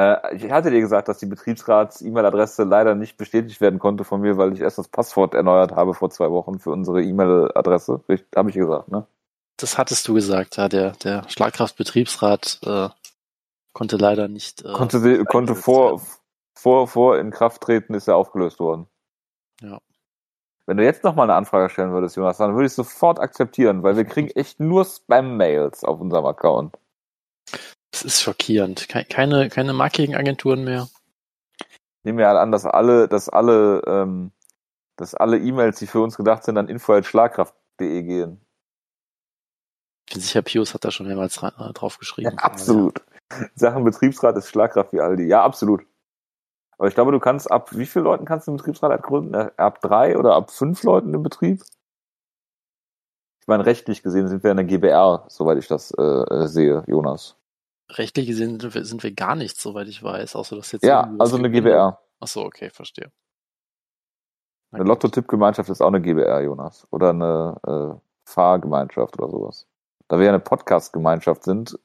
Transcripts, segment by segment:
Äh, ich hatte dir gesagt, dass die Betriebsrats-E-Mail-Adresse leider nicht bestätigt werden konnte von mir, weil ich erst das Passwort erneuert habe vor zwei Wochen für unsere E-Mail-Adresse. Habe ich gesagt, ne? Das hattest du gesagt, ja. Der, der Schlagkraft-Betriebsrat äh, konnte leider nicht. Äh, konnte sie, konnte vor, vor, vor in Kraft treten, ist er aufgelöst worden. Ja. Wenn du jetzt nochmal eine Anfrage stellen würdest, Jonas, dann würde ich sofort akzeptieren, weil wir kriegen echt nur Spam-Mails auf unserem Account. Das ist schockierend. Keine, keine Marketingagenturen mehr. Ich nehme ja an, dass alle, dass alle, ähm, dass alle E-Mails, die für uns gedacht sind, an info.schlagkraft.de gehen. Ich bin sicher, Pius hat da schon mehrmals drauf geschrieben. Ja, absolut. Ja. Sachen Betriebsrat ist Schlagkraft wie Aldi. Ja, absolut. Aber ich glaube, du kannst ab wie vielen Leuten kannst du einen Betriebsrat gründen? Äh, ab drei oder ab fünf Leuten im Betrieb? Ich meine, rechtlich gesehen sind wir in der GBR, soweit ich das äh, äh, sehe, Jonas. Rechtlich gesehen sind wir, sind wir gar nichts, soweit ich weiß, außer dass jetzt. Ja, also eine GBR. Ach so, okay, verstehe. Eine Lotto-Tipp-Gemeinschaft ist auch eine GBR, Jonas. Oder eine äh, Fahrgemeinschaft oder sowas. Da wir ja eine Podcast-Gemeinschaft sind,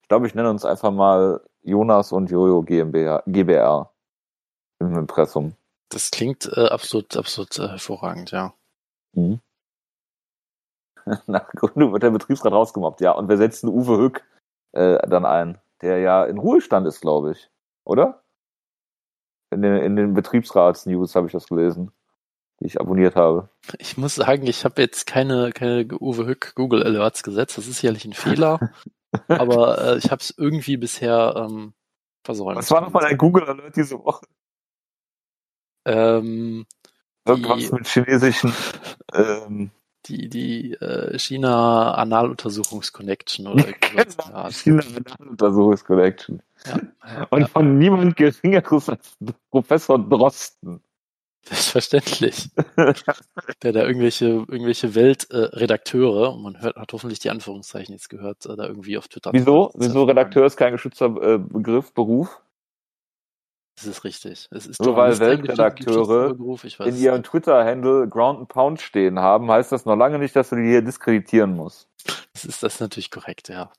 ich glaube, ich nenne uns einfach mal Jonas und Jojo GmbH, GBR im Impressum. Das klingt äh, absolut, absolut äh, hervorragend, ja. Mhm. Nach Gründung wird der Betriebsrat rausgemobbt, ja. Und wir setzen Uwe Hück äh, dann ein, der ja in Ruhestand ist, glaube ich. Oder? In den, in den Betriebsrats-News habe ich das gelesen, die ich abonniert habe. Ich muss sagen, ich habe jetzt keine, keine Uwe Hück Google Alerts gesetzt. Das ist sicherlich ein Fehler. aber äh, ich habe es irgendwie bisher ähm, versäumt. Was war nochmal dein Google Alert diese Woche? Ähm, Irgendwas die, mit chinesischen ähm, die, die äh, China Analuntersuchungsconnection oder genau, China Analuntersuchungsconnection. Ja, ja, Und ja. von niemand Geringeres als Professor Drosten. Selbstverständlich. der da irgendwelche, irgendwelche Weltredakteure, äh, man hört, hat hoffentlich die Anführungszeichen jetzt gehört, äh, da irgendwie auf Twitter. Wieso? Wieso Redakteur ist kein geschützter äh, Begriff, Beruf? Das ist richtig. Es ist Nur weil Weltredakteure in ihrem Twitter-Handle Ground and Pound stehen haben, heißt das noch lange nicht, dass du die hier diskreditieren musst. Das ist das natürlich korrekt, ja.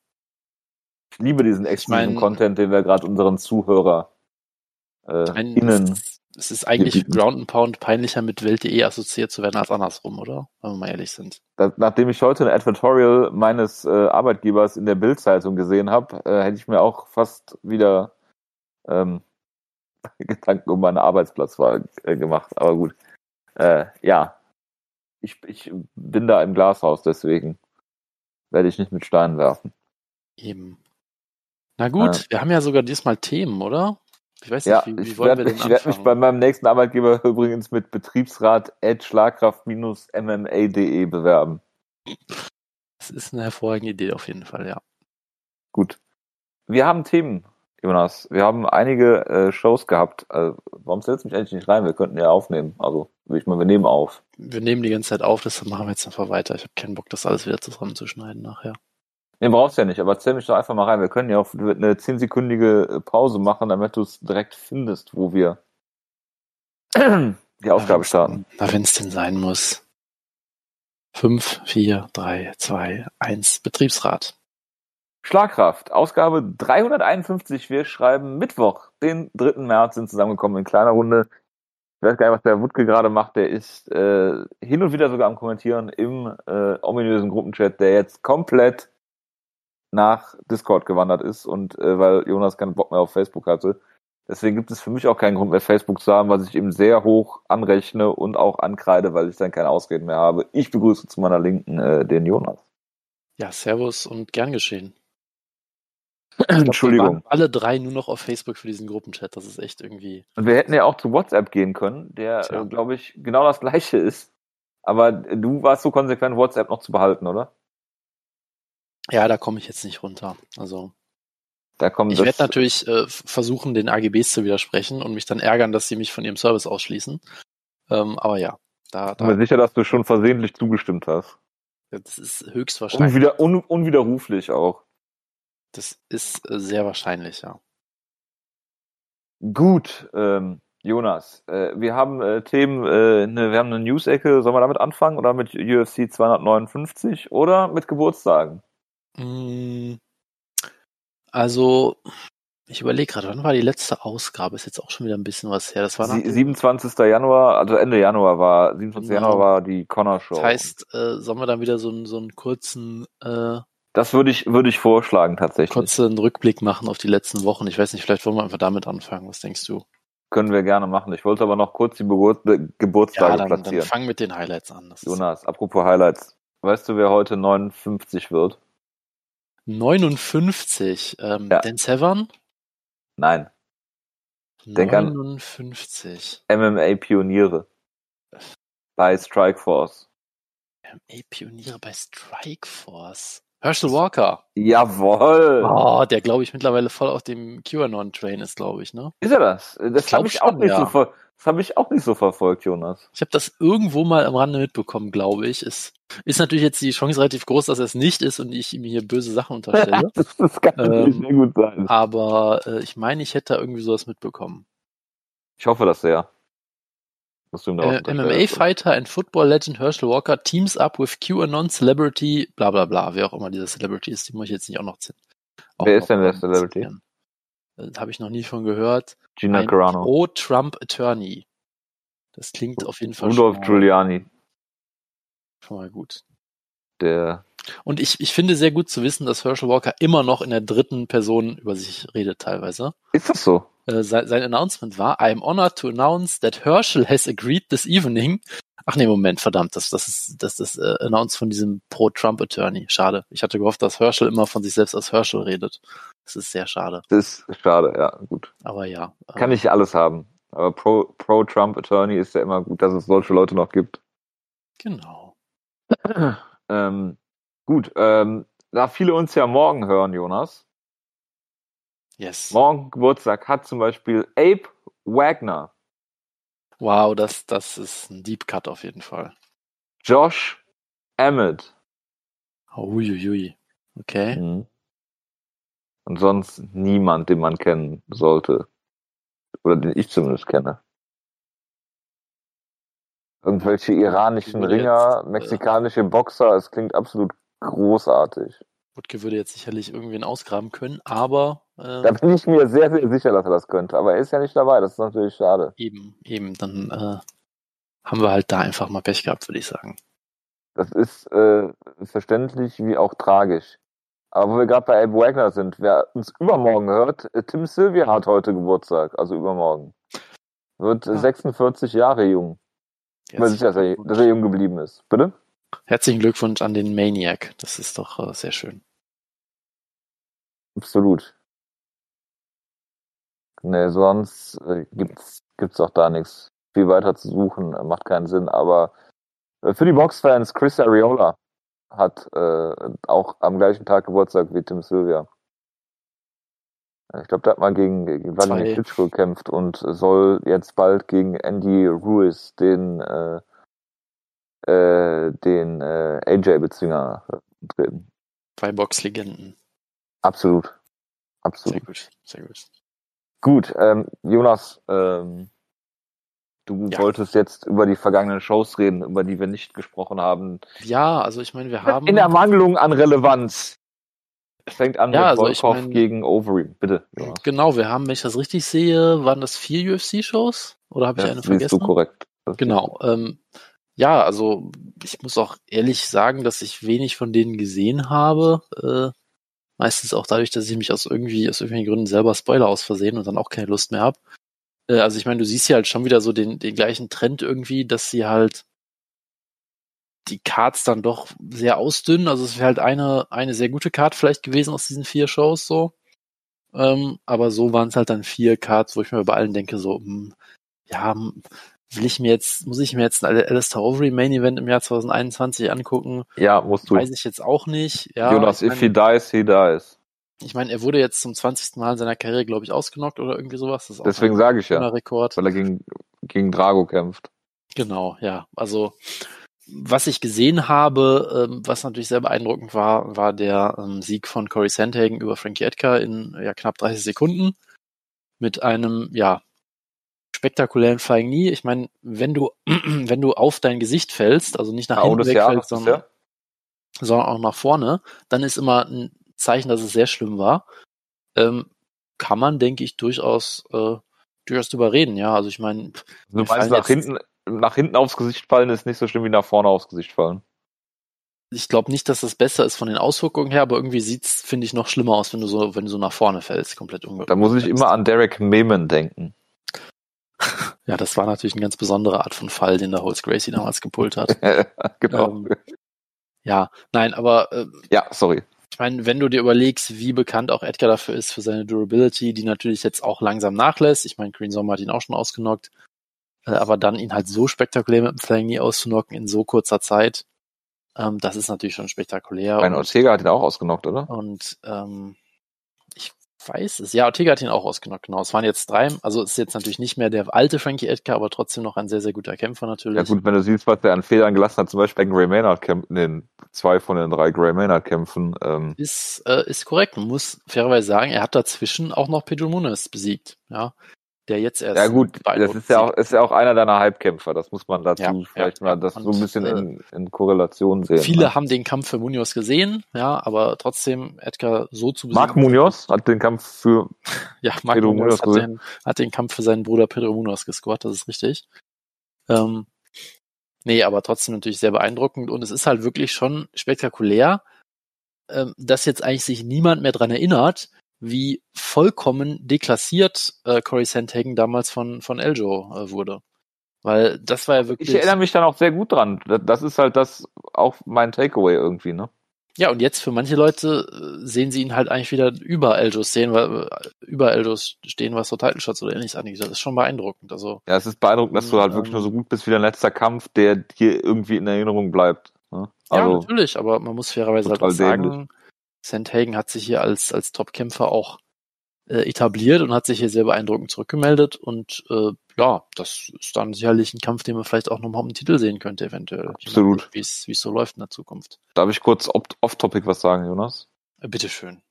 Ich liebe diesen exklusiven ich mein, Content, den wir gerade unseren Zuhörer äh, ein, innen. Es ist eigentlich Ground and Pound peinlicher mit Welt.de assoziiert zu werden als andersrum, oder? Wenn wir mal ehrlich sind. Da, nachdem ich heute ein Advertorial meines äh, Arbeitgebers in der Bild-Zeitung gesehen habe, äh, hätte ich mir auch fast wieder ähm, Gedanken um meinen Arbeitsplatzwahl äh, gemacht. Aber gut. Äh, ja. Ich, ich bin da im Glashaus, deswegen werde ich nicht mit Steinen werfen. Eben. Na gut, ja. wir haben ja sogar diesmal Themen, oder? Ich weiß nicht, ja, wie, wie wollen werd, wir denn Ich werde mich bei meinem nächsten Arbeitgeber übrigens mit Betriebsrat schlagkraft-mma.de bewerben. Das ist eine hervorragende Idee auf jeden Fall, ja. Gut. Wir haben Themen Jonas, wir haben einige äh, Shows gehabt. Äh, warum stellst du mich eigentlich nicht rein? Wir könnten ja aufnehmen. Also, ich mal, wir nehmen auf. Wir nehmen die ganze Zeit auf, das machen wir jetzt einfach weiter. Ich habe keinen Bock, das alles wieder zusammenzuschneiden nachher. Nee, brauchst ja nicht, aber zähl mich doch einfach mal rein. Wir können ja auch eine zehnsekündige äh, Pause machen, damit du es direkt findest, wo wir die Aufgabe starten. Na, wenn es denn sein muss. Fünf, vier, drei, zwei, eins. Betriebsrat. Schlagkraft, Ausgabe 351. Wir schreiben Mittwoch, den 3. März, sind zusammengekommen in kleiner Runde. Ich weiß gar nicht, was der Wutke gerade macht. Der ist äh, hin und wieder sogar am Kommentieren im äh, ominösen Gruppenchat, der jetzt komplett nach Discord gewandert ist und äh, weil Jonas keinen Bock mehr auf Facebook hatte. Deswegen gibt es für mich auch keinen Grund mehr, Facebook zu haben, was ich ihm sehr hoch anrechne und auch ankreide, weil ich dann keine Ausreden mehr habe. Ich begrüße zu meiner Linken äh, den Jonas. Ja, Servus und gern geschehen. Entschuldigung. Glaub, alle drei nur noch auf Facebook für diesen Gruppenchat. Das ist echt irgendwie. Und wir hätten ja auch zu WhatsApp gehen können, der, äh, glaube ich, genau das gleiche ist. Aber du warst so konsequent, WhatsApp noch zu behalten, oder? Ja, da komme ich jetzt nicht runter. Also. Da kommt ich werde natürlich äh, versuchen, den AGBs zu widersprechen und mich dann ärgern, dass sie mich von ihrem Service ausschließen. Ähm, aber ja, da. da ich bin mir sicher, dass du schon versehentlich zugestimmt hast. Das ist höchstwahrscheinlich. Unwider, un, unwiderruflich auch. Das ist äh, sehr wahrscheinlich, ja. Gut, ähm, Jonas, äh, wir haben äh, Themen, äh, ne, wir haben eine News-Ecke, sollen wir damit anfangen oder mit UFC 259 oder mit Geburtstagen? Mm, also, Ich überlege gerade, wann war die letzte Ausgabe? Ist jetzt auch schon wieder ein bisschen was her. Das war Sie, dem- 27. Januar, also Ende Januar war, 27. Genau. Januar war die Connor Show. Das heißt, äh, sollen wir dann wieder so einen, so einen kurzen, äh, das würde ich, würde ich vorschlagen, tatsächlich. kurzen Rückblick machen auf die letzten Wochen? Ich weiß nicht, vielleicht wollen wir einfach damit anfangen. Was denkst du? Können wir gerne machen. Ich wollte aber noch kurz die Geburt, Be- Geburtstage Ja, dann, dann platzieren. fang mit den Highlights an. Das Jonas, apropos Highlights. Weißt du, wer heute 59 wird? 59. Ähm, Ja. Dan Severn? Nein. Denk an- 59. MMA-Pioniere. Bei Strikeforce. MA-Pioniere bei Strikeforce. Herschel Walker. Jawoll! Oh, der glaube ich mittlerweile voll auf dem QAnon-Train ist, glaube ich, ne? Ist er das? Das glaub habe ich auch schon, nicht ja. so ver das habe ich auch nicht so verfolgt, Jonas. Ich habe das irgendwo mal am Rande mitbekommen, glaube ich. Es ist natürlich jetzt die Chance relativ groß, dass er es nicht ist und ich ihm hier böse Sachen unterstelle. das, das kann natürlich Ähm, sehr gut sein. Aber äh, ich meine, ich hätte da irgendwie sowas mitbekommen. Ich hoffe das sehr. Was Äh, unterstellst. MMA-Fighter and Football Legend Herschel Walker teams up with QAnon Celebrity, bla bla bla, wer auch immer dieser Celebrity ist, die muss ich jetzt nicht auch noch. Auch Wer ist denn der ähm, Celebrity? Äh, Habe ich noch nie von gehört. Gina Ein Carano. Pro-Trump-Attorney. Das klingt auf jeden Fall Rudolf schon, mal, Giuliani. schon mal gut. Der Und ich, ich finde sehr gut zu wissen, dass Herschel Walker immer noch in der dritten Person über sich redet teilweise. ist das so? Äh, sein, sein Announcement war, I am honored to announce that Herschel has agreed this evening. Ach nee, Moment, verdammt, das, das ist das ist äh, Announce von diesem Pro-Trump-Attorney. Schade. Ich hatte gehofft, dass Herschel immer von sich selbst als Herschel redet. Das ist sehr schade. Das ist schade, ja, gut. Aber ja. äh, Kann nicht alles haben. Aber Pro- Pro-Trump-Attorney ist ja immer gut, dass es solche Leute noch gibt. Genau. Ähm, gut, ähm, da viele uns ja morgen hören, Jonas. Yes. Morgen Geburtstag hat zum Beispiel Abe Wagner, Wow, das, das ist ein Deep Cut auf jeden Fall. Josh Emmett. Uiuiui. Okay. Mhm. Und sonst niemand, den man kennen sollte. Oder den ich zumindest kenne. Irgendwelche iranischen Ringer, äh, mexikanische Boxer, es klingt absolut großartig. Wutke würde jetzt sicherlich irgendwen ausgraben können, aber äh, Da bin ich mir sehr, sehr sicher, dass er das könnte. Aber er ist ja nicht dabei, das ist natürlich schade. eben, eben, dann äh, haben wir halt da einfach mal Pech gehabt, würde ich sagen. Das ist äh, verständlich wie auch tragisch. Aber wo wir gerade bei Abe Wagner sind, wer uns übermorgen hört, äh, Tim Sylvia hat heute Geburtstag, also übermorgen. Wird Ah. 46 Jahre jung. Ich bin mir sicher, dass er, dass er jung geblieben ist. Bitte? Herzlichen Glückwunsch an den Maniac. Das ist doch äh, sehr schön. Absolut. Ne, sonst äh, gibt's gibt's auch da nichts viel weiter zu suchen, äh, macht keinen Sinn. Aber äh, für die Boxfans, Chris Ariola hat äh, auch am gleichen Tag Geburtstag wie Tim Sylvia. Äh, Ich glaube, der hat mal gegen, gegen Vladimir. Klitschko gekämpft und soll jetzt bald gegen Andy Ruiz, den äh, den äh, AJ-Bezwinger äh, treten. Zwei Boxlegenden. Absolut. Absolut. Sehr gut, sehr gut. Gut, ähm, Jonas, ähm, du Ja. wolltest jetzt über die vergangenen Shows reden, über die wir nicht gesprochen haben. Ja, also ich meine, wir haben In Ermangelung an Relevanz. Es fängt an Ja, mit also ich Volkov mein- gegen Overeem. Bitte, Jonas. genau, wir haben, wenn ich das richtig sehe, waren das vier UFC-Shows oder habe ich eine vergessen? du korrekt. Das Genau. Ähm, ja, also ich muss auch ehrlich sagen, dass ich wenig von denen gesehen habe. Äh, meistens auch dadurch, dass ich mich aus irgendwie aus irgendwelchen Gründen selber Spoiler aus Versehen und dann auch keine Lust mehr habe. Äh, also ich meine, du siehst ja halt schon wieder so den, den gleichen Trend irgendwie, dass sie halt die Cards dann doch sehr ausdünnen. Also es wäre halt eine, eine sehr gute Card vielleicht gewesen aus diesen vier Shows so. Ähm, aber so waren es halt dann vier Cards, wo ich mir bei allen denke, so, hm, ja, hm, will ich mir jetzt, muss ich mir jetzt ein Alistair Overy Main Event im Jahr 2021 angucken? Ja, musst du. Weiß ich jetzt auch nicht. Ja, Jonas, ich if he meine, dies, he dies. ich mein, er wurde jetzt zum 20. Mal in seiner Karriere, glaube ich, ausgenockt oder irgendwie sowas. Das ist auch Deswegen sage ich ja, Rekord. weil er gegen, gegen Drago kämpft. Genau, ja. Also was ich gesehen habe, ähm, was natürlich sehr beeindruckend war, war der ähm, Sieg von Corey Sandhagen über Frankie Edgar in ja, knapp 30 Sekunden mit einem ja spektakulären Flying Knee. Ich meine, wenn du wenn du auf dein Gesicht fällst, also nicht nach oh, hinten wegfällst, sondern, sondern auch nach vorne, dann ist immer ein Zeichen, dass es sehr schlimm war. Ähm, kann man, denke ich, durchaus, äh, durchaus drüber reden, ja. Also ich meine, Du meinst, nach hinten, nach hinten aufs Gesicht fallen ist nicht so schlimm wie nach vorne aufs Gesicht fallen. ich glaube nicht, dass das besser ist von den Auswirkungen her, aber irgendwie sieht's, finde ich, noch schlimmer aus, wenn du so, wenn du so nach vorne fällst, komplett unge Da muss ich immer an Derek Mehmen denken. Ja, das war natürlich eine ganz besondere Art von Fall, den der Holz Gracie damals gepult hat. genau. Ähm, ja, nein, aber äh, ja, sorry. ich meine, wenn du dir überlegst, wie bekannt auch Edgar dafür ist, für seine Durability, die natürlich jetzt auch langsam nachlässt. Ich meine, Green Sommer hat ihn auch schon ausgenockt. Äh, aber dann ihn halt so spektakulär mit dem Flying Knee auszunocken in so kurzer Zeit, ähm, das ist natürlich schon spektakulär. Und, Ortega hat ihn auch ausgenockt, oder? und ähm, weiß es. Ja, Ortega hat ihn auch ausgenockt, genau. Es waren jetzt drei, also es ist jetzt natürlich nicht mehr der alte Frankie Edgar, aber trotzdem noch ein sehr, sehr guter Kämpfer natürlich. Ja gut, wenn du siehst, was der an Fehlern gelassen hat, zum Beispiel gegen Ray Maynard kämpfen, in den zwei von den drei Gray Maynard kämpfen, ähm, Ist, äh, ist korrekt. Man muss fairerweise sagen, er hat dazwischen auch noch Pedro Munoz besiegt, ja. Der jetzt erst. ja gut, das ist ja auch, ist ja auch einer deiner Hype-Kämpfer, das muss man dazu Ja, vielleicht ja, mal das so ein bisschen äh, in, in Korrelation sehen. Viele ne? haben den Kampf für Munoz gesehen, ja, aber trotzdem Edgar so zu Marc besiegen. Munoz hat den Kampf für ja, Marc Pedro Munoz hat gesehen. den, hat den Kampf für seinen Bruder Pedro Munoz gescored, das ist richtig. Ähm, nee, aber trotzdem natürlich sehr beeindruckend und es ist halt wirklich schon spektakulär, ähm, dass jetzt eigentlich sich niemand mehr dran erinnert, wie vollkommen deklassiert äh, Corey Sandhagen damals von, von Eljo äh, wurde. Weil das war ja wirklich. Ich erinnere mich dann auch sehr gut dran. Das- ist halt das auch mein Takeaway irgendwie, ne? Ja, und jetzt für manche Leute äh, sehen sie ihn halt eigentlich wieder über Eljos stehen, weil äh, über Eljos stehen, was so Title Shots oder ähnliches angeht. Das ist schon beeindruckend. Also Ja, es ist beeindruckend, dass du halt Ähm, wirklich nur so gut bist wie dein letzter Kampf, der dir irgendwie in Erinnerung bleibt. Ne? ja, Also, natürlich, aber man muss fairerweise halt auch sagen, dämlich. Sandhagen hat sich hier als als Top-Kämpfer auch äh, etabliert und hat sich hier sehr beeindruckend zurückgemeldet und äh, ja, das ist dann sicherlich ein Kampf, den man vielleicht auch nochmal um den Titel sehen könnte, eventuell. Absolut. Wie es so läuft in der Zukunft. darf ich kurz off- off-topic was sagen, Jonas? Äh, bitteschön.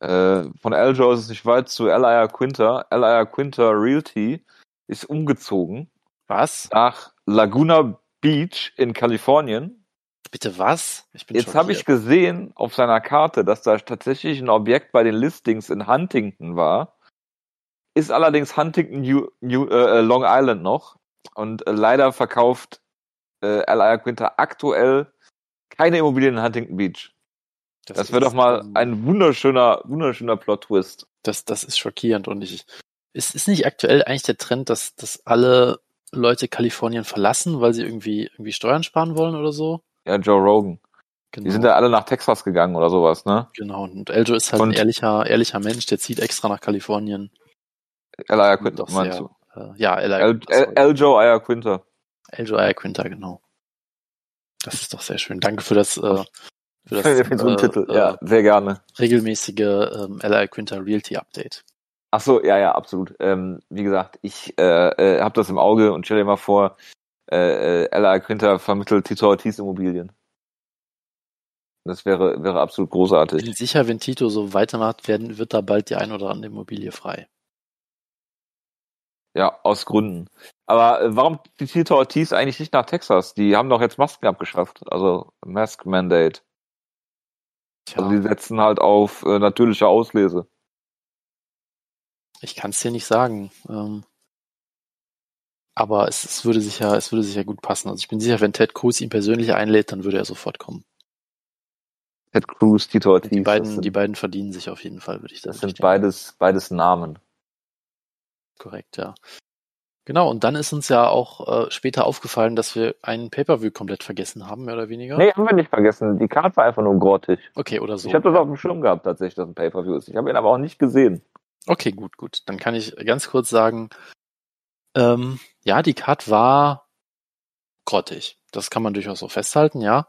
Äh, von Eljo ist es nicht weit zu Elia Quinter. Elia Quinter Realty ist umgezogen Was? nach Laguna Beach in Kalifornien. Bitte was? Jetzt habe ich gesehen auf seiner Karte, dass da tatsächlich ein Objekt bei den Listings in Huntington war. Ist allerdings Huntington New, New, äh, Long Island noch. Und äh, leider verkauft äh, L.I. Quinter aktuell keine Immobilien in Huntington Beach. Das, wäre ist, doch mal ein wunderschöner, wunderschöner Plot-Twist. Das, das ist schockierend und ich, ist, ist nicht aktuell eigentlich der Trend, dass, dass alle Leute Kalifornien verlassen, weil sie irgendwie, irgendwie Steuern sparen wollen oder so? Ja, Joe Rogan. Genau. Die sind ja alle nach Texas gegangen oder sowas, ne? genau. Und Eljo ist halt Und- ein ehrlicher, ehrlicher Mensch, der zieht extra nach Kalifornien. L.I. Quinter, meinst sehr, du? äh, ja, El- Ella, El- Eljo Aya Quinter. Eljo Ayaquinta, genau. Das ist doch sehr schön. Danke für das, äh, für das Für so einen äh, Titel. äh, Ja, sehr gerne. regelmäßige ähm, Ella Quinta Realty Update. Ach so, ja, ja, absolut. Ähm, wie gesagt, ich äh, äh, habe das im Auge und stell dir mal vor, äh, äh, Ella Quinter vermittelt Tito Ortiz Immobilien. Das wäre, wäre absolut Ich großartig. bin sicher, wenn Tito so weitermacht, werden, wird da bald die ein oder andere Immobilie frei. Ja, aus Gründen. Aber äh, warum die Tito Ortiz eigentlich nicht nach Texas? Die haben doch jetzt Masken abgeschafft. Also Mask Mandate. Tja, Also die setzen halt auf äh, natürliche Auslese. ich kann es dir nicht sagen. Ähm, aber es, es würde sicher, es würde sicher gut passen. Also ich bin sicher, wenn Ted Cruz ihn persönlich einlädt, dann würde er sofort kommen. Ted Cruz, Tito Ortiz. Die das beiden, sind, die beiden verdienen sich auf jeden Fall, würde ich das sagen. sind beides, beides Namen. Korrekt, ja. Genau, und dann ist uns ja auch äh, später aufgefallen, dass wir einen Pay-Per-View komplett vergessen haben, mehr oder weniger. Nee, haben wir nicht vergessen. Die Karte war einfach nur grottig. Okay, oder so. Ich habe das auf dem Schirm gehabt, tatsächlich, dass ein Pay-Per-View ist. Ich habe ihn aber auch nicht gesehen. Okay, gut, gut. Dann kann ich ganz kurz sagen, ähm, ja, die Card war grottig. Das kann man durchaus so festhalten, ja.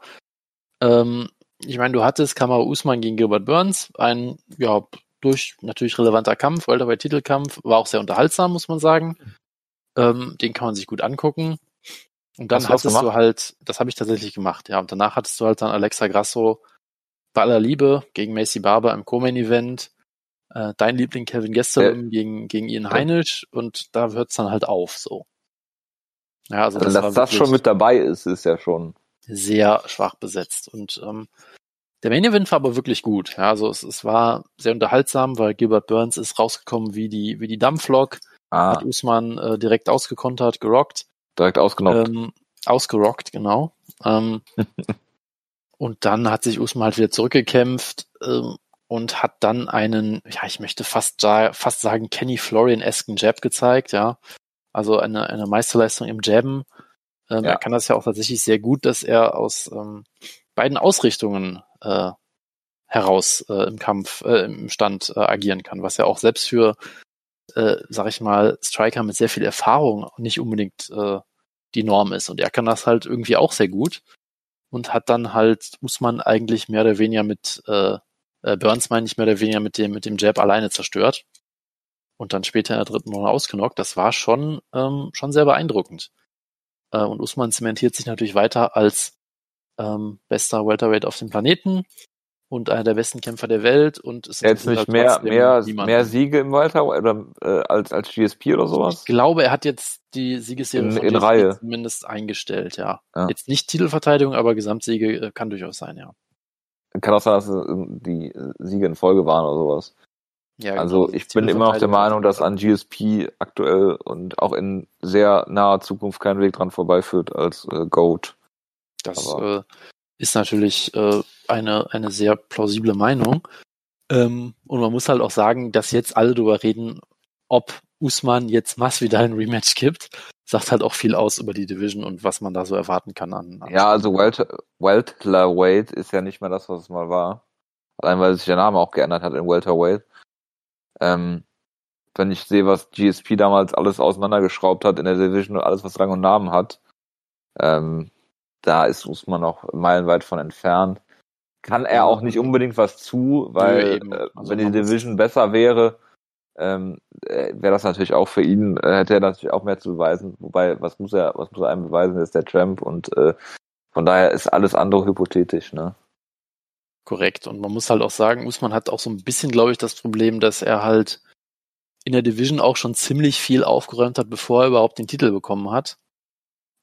Ähm, ich meine, du hattest Kamau Usman gegen Gilbert Burns, ein, ja, durch natürlich relevanter Kampf, Welterweight-Titelkampf, war auch sehr unterhaltsam, muss man sagen. Ähm, den kann man sich gut angucken. Und dann Hast hattest du halt, das habe ich tatsächlich gemacht, ja. Und danach hattest du halt dann Alexa Grasso bei aller Liebe gegen Macy Barber im Co-Main-Event. Äh, dein Liebling Kevin Gastelum gegen, gegen Ian. Heinisch und da hört's dann halt auf, so. Ja, also Also, das dass das schon mit dabei ist, ist ja schon. sehr schwach besetzt. Und ähm, Der Main Event war aber wirklich gut. Ja, also es, es war sehr unterhaltsam, weil Gilbert Burns ist rausgekommen wie die, wie die Dampflok, Ah, hat Usman äh, direkt ausgekontert, gerockt. direkt ausgenockt. Ähm, ausgerockt, genau. Ähm, und dann hat sich Usman halt wieder zurückgekämpft ähm, und hat dann einen, ja, ich möchte fast, fast sagen, Kenny Florian-esken Jab gezeigt, ja. Also eine, eine Meisterleistung im Jabben. Ähm, Ja. Er kann das ja auch tatsächlich sehr gut, dass er aus ähm, beiden Ausrichtungen äh, heraus äh, im Kampf, äh, im Stand äh, agieren kann, was ja auch selbst für, äh, sag ich mal, Striker mit sehr viel Erfahrung nicht unbedingt äh, die Norm ist. Und er kann das halt irgendwie auch sehr gut und hat dann halt Usman eigentlich mehr oder weniger mit äh, äh, Burns meine ich mehr oder weniger mit dem mit dem Jab alleine zerstört und dann später in der dritten Runde ausgenockt. Das war schon ähm, schon sehr beeindruckend. Äh, und Usman zementiert sich natürlich weiter als ähm, bester Welterweight auf dem Planeten und einer der besten Kämpfer der Welt und ist Jetzt nicht halt mehr, mehr, niemand. mehr Siege im Walter oder äh, als, als GSP oder Ich sowas? glaube, er hat jetzt die Siegesserie In- in GSP Reihe. zumindest eingestellt, ja. Ja. Jetzt nicht Titelverteidigung, aber Gesamtsiege äh, kann durchaus sein, ja. Kann auch sein, dass die Siege in Folge waren oder sowas. ja Also genau, ich bin immer noch der Meinung, dass an GSP aktuell und auch in sehr naher Zukunft kein Weg dran vorbeiführt als äh, Goat. Das äh, ist natürlich äh, eine, eine sehr plausible Meinung. Ähm, und man muss halt auch sagen, dass jetzt alle darüber reden, ob Usman jetzt Masvidal ein Rematch gibt, sagt halt auch viel aus über die Division und was man da so erwarten kann an. an Ja, also Welter, Welterweight ist ja nicht mehr das, was es mal war. Allein weil sich der Name auch geändert hat in Welterweight. Ähm, wenn ich sehe, was GSP damals alles auseinandergeschraubt hat in der Division und alles, was Rang und Namen hat, ähm, da ist Usman noch meilenweit von entfernt. Kann er auch nicht unbedingt was zu, weil eben. äh, Also wenn die man Division besser wäre, ähm, äh, wäre das natürlich auch für ihn, äh, hätte er natürlich auch mehr zu beweisen. Wobei, was muss er, was muss er einem beweisen, ist der Champ und äh, von daher ist alles andere hypothetisch, ne? Korrekt. Und man muss halt auch sagen, Usman hat auch so ein bisschen, glaube ich, das Problem, dass er halt in der Division auch schon ziemlich viel aufgeräumt hat, bevor er überhaupt den Titel bekommen hat.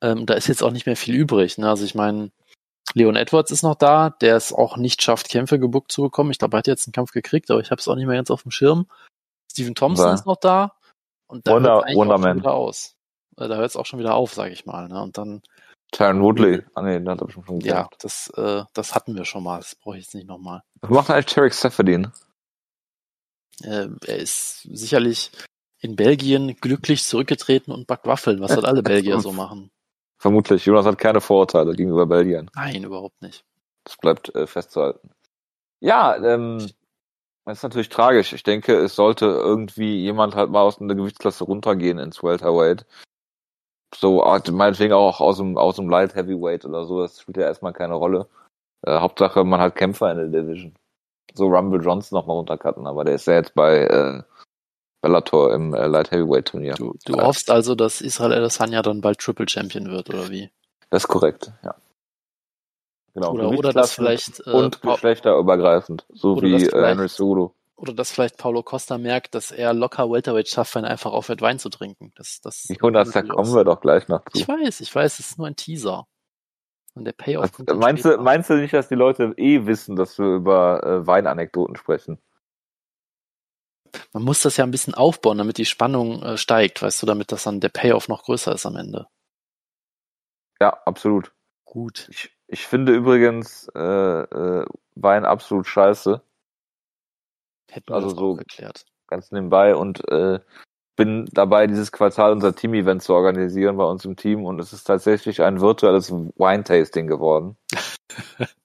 Ähm, da ist jetzt auch nicht mehr viel übrig. Ne? Also ich meine, Leon Edwards ist noch da, der es auch nicht schafft, Kämpfe gebuckt zu bekommen. Ich glaube, er hat jetzt einen Kampf gekriegt, aber ich habe es auch nicht mehr ganz auf dem Schirm. Steven Thompson Ja. ist noch da. Und da Wonder- hört es eigentlich auch Wonderman. schon wieder aus. Äh, Da hört es auch schon wieder auf, sage ich mal. Ne? Und dann, Tyron Woodley. Ah nee, den hat er schon schon ja, gesagt. das, äh, das hatten wir schon mal. Das brauche ich jetzt nicht nochmal. Was macht eigentlich Tarek Seferdin? Äh, er ist sicherlich in Belgien glücklich zurückgetreten und backt Waffeln, was halt alle Belgier so machen. Vermutlich. Jonas hat keine Vorurteile gegenüber Belgiern. Nein, überhaupt nicht. Das bleibt äh, festzuhalten. Ja, ähm, das ist natürlich tragisch. Ich denke, es sollte irgendwie jemand halt mal aus einer Gewichtsklasse runtergehen ins Welterweight. So, ah, meinetwegen auch aus dem, aus dem Light Heavyweight oder so. Das spielt ja erstmal keine Rolle. Äh, Hauptsache, man hat Kämpfer in der Division. So Rumble Johnson noch mal runtercutten, aber der ist ja jetzt bei äh, Bellator im äh, Light Heavyweight Turnier. Du, du hoffst also, dass Israel Adesanya dann bald Triple Champion wird, oder wie? Das ist korrekt, ja. Genau. Oder, oder das vielleicht, äh, und geschlechterübergreifend, so wie äh, Henry Cejudo. oder dass vielleicht Paulo Costa merkt, dass er locker Welterweight schafft, wenn er einfach aufhört, Wein zu trinken. Das, das Jonas, da kommen wir doch gleich noch Ich zu. weiß, ich weiß, es ist nur ein Teaser. Und der Payoff Was, kommt meinst, du, meinst du nicht, dass die Leute eh wissen, dass wir über äh, Weinanekdoten sprechen? Man muss das ja ein bisschen aufbauen, damit die Spannung äh, steigt, weißt du, damit das dann der Payoff noch größer ist am Ende. Ja, absolut. Gut. Ich, ich finde übrigens äh, äh, Wein absolut scheiße, Hätten wir Also das so- geklärt. ganz nebenbei und äh, bin dabei, dieses Quartal unser Team-Event zu organisieren bei uns im Team und es ist tatsächlich ein virtuelles Wine-Tasting geworden.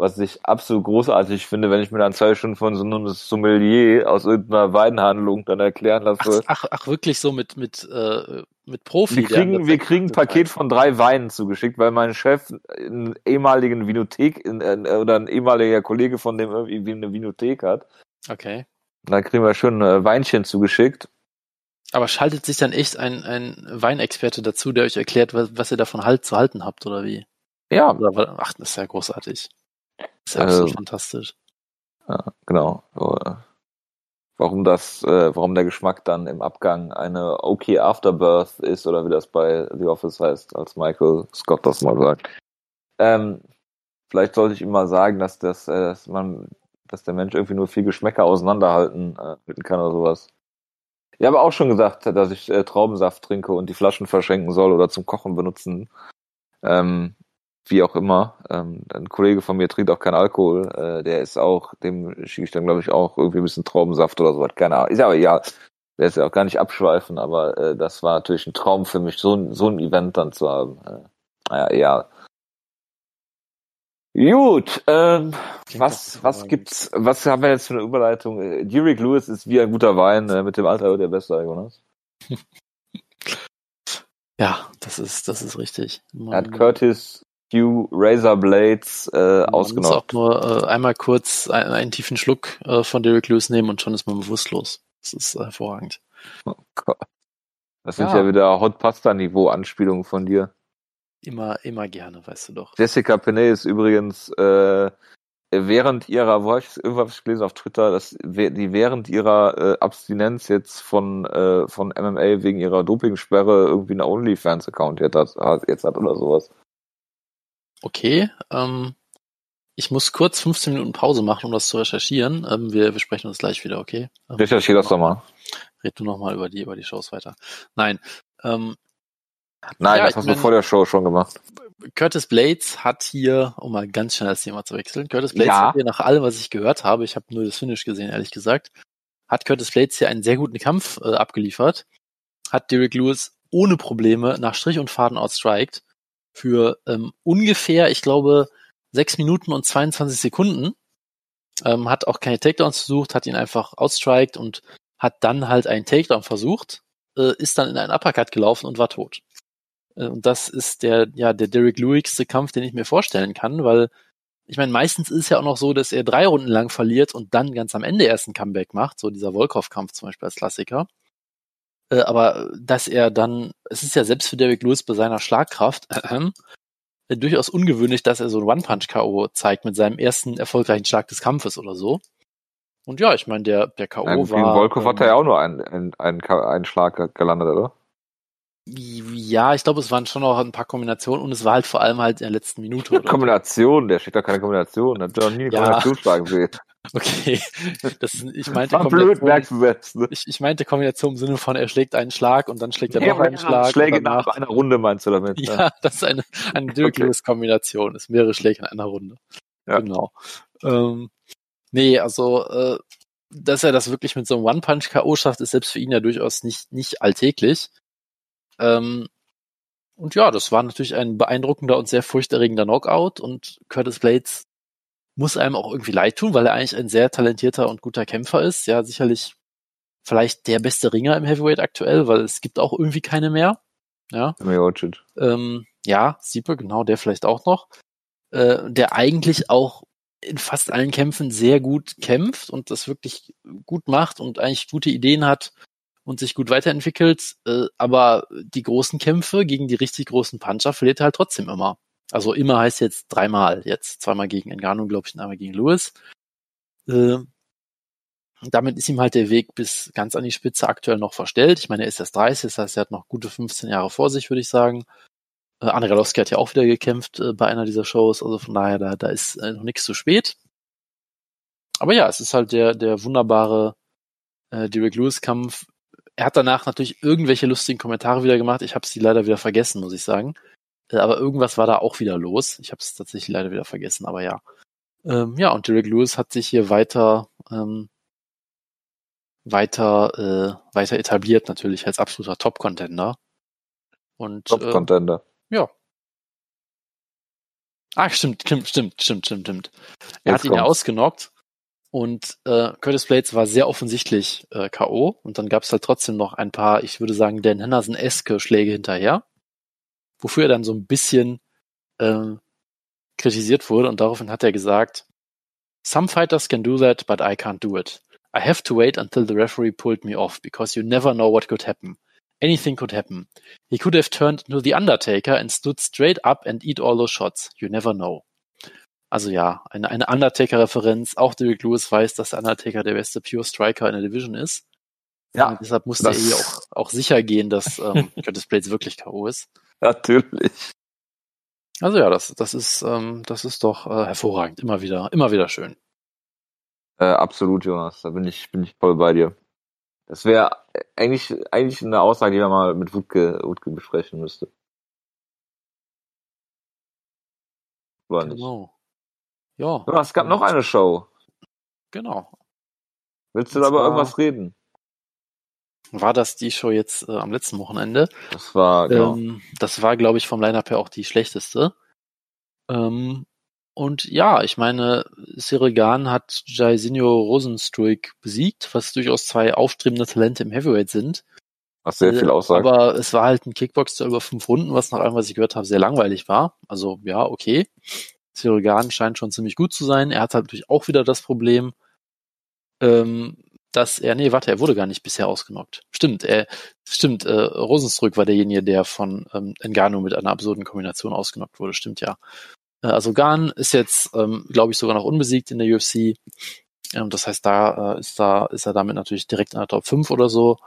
Was ich absolut großartig finde, wenn ich mir dann zwei Stunden von so einem Sommelier aus irgendeiner Weinhandlung dann erklären Ach, lasse. ach, ach, wirklich so mit, mit, äh, mit Profi. Wir kriegen, wir kriegen ein Paket von drei Weinen zugeschickt, weil mein Chef einen ehemaligen Vinothek in, äh, oder ein ehemaliger Kollege von dem irgendwie eine Vinothek hat. Okay. Und dann kriegen wir schön äh, Weinchen zugeschickt. Aber schaltet sich dann echt ein, ein Weinexperte dazu, der euch erklärt, was, was ihr davon halt zu halten habt, oder wie? Ja, ach, das ist ja großartig. Das ist ja Äh, absolut fantastisch. Ja, genau. Äh, Warum das, äh, warum der Geschmack dann im Abgang eine okay Afterbirth ist oder wie das bei The Office heißt, als Michael Scott das mal sagt. Ähm, vielleicht sollte ich ihm mal sagen, dass das, äh, dass man, dass der Mensch irgendwie nur vier Geschmäcker auseinanderhalten äh, kann oder sowas. Ich habe auch schon gesagt, dass ich äh, Traubensaft trinke und die Flaschen verschenken soll oder zum Kochen benutzen. Ähm, wie auch immer. Ähm, ein Kollege von mir trinkt auch keinen Alkohol. Äh, der ist auch, dem schicke ich dann, glaube ich, auch irgendwie ein bisschen Traubensaft oder sowas. Keine Ahnung. Ist aber ja, der ist ja auch gar nicht abschweifen, aber äh, das war natürlich ein Traum für mich, so, ein so ein Event dann zu haben. Äh, naja, ja. Gut, ähm, was, was gibt's, was haben wir jetzt für eine Überleitung? Äh, Derek Lewis ist wie ein guter Wein, äh, mit dem Alter der Beste, Jonas. Ja, das ist, das ist richtig. Man, er hat Curtis Hugh Razor Blades äh, ausgenommen. Man muss auch nur äh, einmal kurz einen, einen tiefen Schluck äh, von Derek Lewis nehmen und schon ist man bewusstlos. Das ist hervorragend. Oh Gott. Das sind ja, ja wieder Hot Pasta Niveau Anspielungen von dir. Immer, immer gerne, weißt du doch. Jessica Penney ist übrigens äh, während ihrer, wo habe ich irgendwas gelesen auf Twitter, dass die während ihrer äh, Abstinenz jetzt von äh, von MMA wegen ihrer Dopingsperre irgendwie einen OnlyFans-Account jetzt hat, jetzt hat oder sowas. Okay, ähm, ich muss kurz 15 Minuten Pause machen, um das zu recherchieren. Ähm, wir, wir sprechen uns gleich wieder, okay? Ähm, Recherchier das doch mal. Red du nochmal über die, über die Shows weiter. Nein. Ähm, Nein, ja, das hast du vor der Show schon gemacht. Curtis Blades hat hier, um mal ganz schnell das Thema zu wechseln, Curtis Blades ja. hat hier nach allem, was ich gehört habe, ich habe nur das Finish gesehen, ehrlich gesagt, hat Curtis Blades hier einen sehr guten Kampf äh, abgeliefert, hat Derek Lewis ohne Probleme nach Strich und Faden outstriked für ähm, ungefähr, ich glaube, sechs Minuten und 22 Sekunden. Ähm, hat auch keine Takedowns versucht, hat ihn einfach outstriked und hat dann halt einen Takedown versucht, äh, ist dann in einen Uppercut gelaufen und war tot. Äh, und das ist der, ja, der Derek Lewigste Kampf, den ich mir vorstellen kann, weil ich meine, meistens ist es ja auch noch so, dass er drei Runden lang verliert und dann ganz am Ende erst ein Comeback macht, so dieser Volkov-Kampf zum Beispiel als Klassiker. Äh, aber dass er dann, es ist ja selbst für Derek Lewis bei seiner Schlagkraft äh, äh, durchaus ungewöhnlich, dass er so ein One-Punch-K.O. zeigt mit seinem ersten erfolgreichen Schlag des Kampfes oder so. Und ja, ich meine, der, der K.O. War. Gegen Volkov ähm, hat er ja auch nur einen, einen, einen, einen Schlag gelandet, oder? Ja, ich glaube, es waren schon noch ein paar Kombinationen und es war halt vor allem halt in der letzten Minute. Kombination, der steht doch keine Kombination. Hat doch nie eine ja. Kombination schlagen sehen. Okay, das, ich meinte War blöd, merkst. Ne? Ich, ich meinte Kombination im Sinne von, er schlägt einen Schlag und dann schlägt er ja, noch einen Schlag. Schläge nach einer Runde meinst du damit? Ja, ja. das ist eine, eine Dirk Kombination. Es ist mehrere Schläge in einer Runde. Ja. Genau. Ähm, nee, also, äh, dass er das wirklich mit so einem One-Punch-K.O. schafft, ist selbst für ihn ja durchaus nicht, nicht alltäglich. Ähm, und ja, das war natürlich ein beeindruckender und sehr furchterregender Knockout und Curtis Blades muss einem auch irgendwie leid tun, weil er eigentlich ein sehr talentierter und guter Kämpfer ist. Ja, sicherlich vielleicht der beste Ringer im Heavyweight aktuell, weil es gibt auch irgendwie keine mehr. Ja. Ähm, ja, Siepe, genau, der vielleicht auch noch. Äh, der eigentlich auch in fast allen Kämpfen sehr gut kämpft und das wirklich gut macht und eigentlich gute Ideen hat und sich gut weiterentwickelt. Äh, aber die großen Kämpfe gegen die richtig großen Puncher verliert er halt trotzdem immer. Also immer heißt jetzt dreimal, jetzt zweimal gegen Ngannou, glaube ich, und einmal gegen Lewis. Äh, damit ist ihm halt der Weg bis ganz an die Spitze aktuell noch verstellt. Ich meine, er ist erst 30, das heißt, er hat noch gute 15 Jahre vor sich, würde ich sagen. Äh, Andrei Galowski hat ja auch wieder gekämpft äh, bei einer dieser Shows, also von daher, da, da ist äh, noch nichts zu spät. Aber ja, es ist halt der, der wunderbare äh, Derek Lewis-Kampf. Er hat danach natürlich irgendwelche lustigen Kommentare wieder gemacht. Ich habe sie leider wieder vergessen, muss ich sagen. Äh, aber irgendwas war da auch wieder los. Ich habe es tatsächlich leider wieder vergessen, aber ja. Ähm, ja, und Derek Lewis hat sich hier weiter ähm, weiter äh, weiter etabliert natürlich als absoluter Top-Contender. Und Top-Contender. Äh, ja. Ah, stimmt, stimmt, stimmt, stimmt, stimmt, stimmt. Er Jetzt hat ihn ja ausgenockt und äh, Curtis Blades war sehr offensichtlich äh, K.O. und dann gab es halt trotzdem noch ein paar, ich würde sagen, Dan Henderson-eske Schläge hinterher wofür er dann so ein bisschen ähm, kritisiert wurde und daraufhin hat er gesagt, Some fighters can do that, but I can't do it. I have to wait until the referee pulled me off, because you never know what could happen. Anything could happen. He could have turned into the Undertaker and stood straight up and eat all those shots. You never know. Also ja, eine, eine Undertaker-Referenz. Auch Derek Lewis weiß, dass der Undertaker der beste Pure Striker in der Division ist. Ja. Und deshalb musste er eh auch, auch sicher gehen, dass ähm, Curtis Blades wirklich K.O. ist. Natürlich. Also ja, das, das ist, ähm, das ist doch äh, hervorragend. Immer wieder, immer wieder schön. Äh, absolut, Jonas. Da bin ich, bin ich voll bei dir. Das wäre eigentlich, eigentlich eine Aussage, die man mal mit Wutke, Wutke besprechen müsste. Oder nicht? Genau. Ja, Ja, es gab noch eine Show. genau. Willst du Und da über zwar- irgendwas reden? War das die Show jetzt äh, am letzten Wochenende? Das war, genau. Ähm, das war, glaube ich, vom Line-Up her auch die schlechteste. Ähm, und ja, ich meine, Cyril Gahn hat Jairzinho Rosenstruik besiegt, was durchaus zwei aufstrebende Talente im Heavyweight sind. was sehr viel Äh, aussagt. Aber es war halt ein Kickboxer über fünf Runden, was nach allem, was ich gehört habe, sehr langweilig war. Also ja, okay. Cyril Gahn scheint schon ziemlich gut zu sein. Er hat halt natürlich auch wieder das Problem, ähm, dass er, nee, warte, er wurde gar nicht bisher ausgenockt. Stimmt, er, stimmt, äh, Rosenstruck war derjenige, der von ähm, Ngannou mit einer absurden Kombination ausgenockt wurde, stimmt ja. Äh, also Gahn ist jetzt, ähm, glaube ich, sogar noch unbesiegt in der UFC. Ähm, das heißt, da äh, ist da ist er damit natürlich direkt in der Top 5 oder so.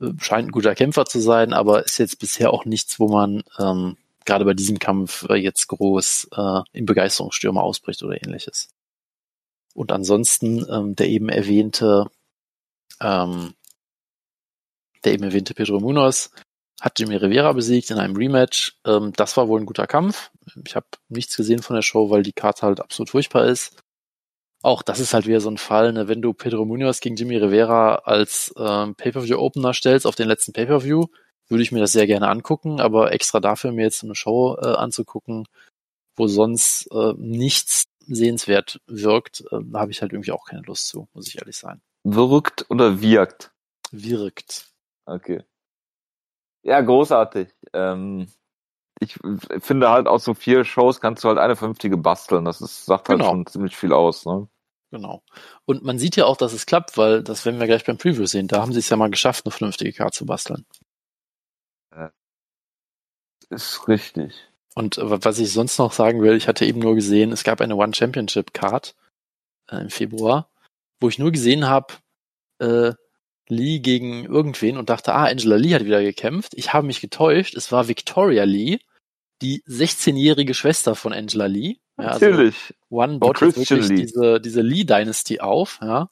Äh, scheint ein guter Kämpfer zu sein, aber ist jetzt bisher auch nichts, wo man ähm, gerade bei diesem Kampf äh, jetzt groß äh, in Begeisterungsstürme ausbricht oder ähnliches. Und ansonsten ähm, der eben erwähnte ähm, der eben erwähnte Pedro Munoz hat Jimmy Rivera besiegt in einem Rematch. Ähm, das war wohl ein guter Kampf. Ich habe nichts gesehen von der Show, weil die Karte halt absolut furchtbar ist. Auch das ist halt wieder so ein Fall, ne? wenn du Pedro Munoz gegen Jimmy Rivera als ähm, Pay-Per-View-Opener stellst auf den letzten Pay-Per-View, würde ich mir das sehr gerne angucken, aber extra dafür mir jetzt eine Show äh, anzugucken, wo sonst äh, nichts sehenswert wirkt, äh, habe ich halt irgendwie auch keine Lust zu, muss ich ehrlich sein. Wirkt oder wirkt? Wirkt. Okay. Ja, großartig. Ähm, ich finde halt aus so vier Shows kannst du halt eine vernünftige basteln. Das ist, sagt halt Genau. schon ziemlich viel aus, ne? Genau. Und man sieht ja auch, dass es klappt, weil das werden wir gleich beim Preview sehen. Da haben sie es ja mal geschafft, eine vernünftige Karte zu basteln. Ist richtig. Und äh, was ich sonst noch sagen will, ich hatte eben nur gesehen, es gab eine One Championship Card äh, im Februar, wo ich nur gesehen habe, äh, Lee gegen irgendwen und dachte, ah, Angela Lee hat wieder gekämpft. Ich habe mich getäuscht. Es war Victoria Lee, die 16-jährige Schwester von Angela Lee. Ja, also Natürlich. One baut jetzt wirklich Lee. diese, diese Lee Dynasty auf, ja.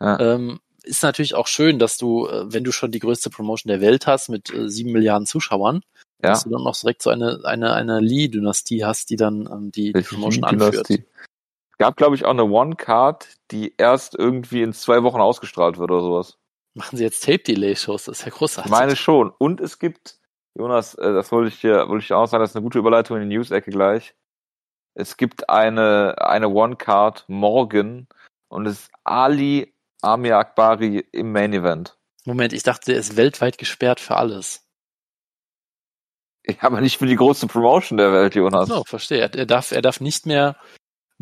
Ja. Ähm, ist natürlich auch schön, dass du, äh, wenn du schon die größte Promotion der Welt hast mit äh, sieben Milliarden Zuschauern, Ja. dass du dann noch direkt so eine, eine, eine Lee-Dynastie hast, die dann ähm, die, die Promotion anführt. Gab, glaube ich, auch eine One-Card, die erst irgendwie in zwei Wochen ausgestrahlt wird oder sowas. Machen sie jetzt Tape-Delay-Shows, das ist ja Ich großartig. meine schon. Und es gibt, Jonas, äh, das wollte ich dir, wollte ich dir auch sagen, das ist eine gute Überleitung in die News-Ecke gleich. Es gibt eine, eine One-Card morgen und es ist Ali Amir Akbari im Main Event. Moment, ich dachte, der ist weltweit gesperrt für alles. Ja, aber nicht für die größte Promotion der Welt, Jonas. So, verstehe. Er, er, darf, er darf nicht mehr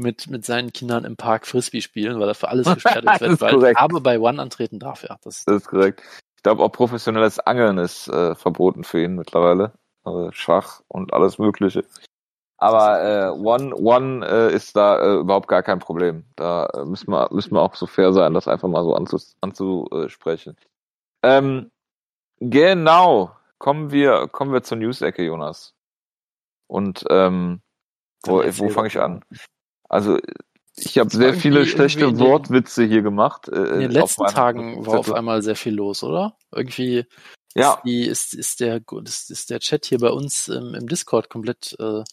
mit, mit seinen Kindern im Park Frisbee spielen, weil er für alles gesperrt ist ist weltweit. korrekt. Aber bei One antreten darf er. Das, Das ist korrekt. Ich glaube auch professionelles Angeln ist äh, verboten für ihn mittlerweile. Äh, Schach und alles Mögliche. Aber äh, One One äh, ist da äh, überhaupt gar kein Problem. Da äh, müssen wir müssen wir auch so fair sein, das einfach mal so anzus anzusprechen. Ähm, genau. Kommen wir kommen wir zur News-Ecke, Jonas. Und ähm, wo, wo fange ich an? Also ich habe sehr viele schlechte Wortwitze hier gemacht. Äh, In den letzten Tagen war auf einmal sehr viel los, oder? Irgendwie ja, ist, die, ist, ist, der, ist, ist der Chat hier bei uns im, im Discord komplett, äh,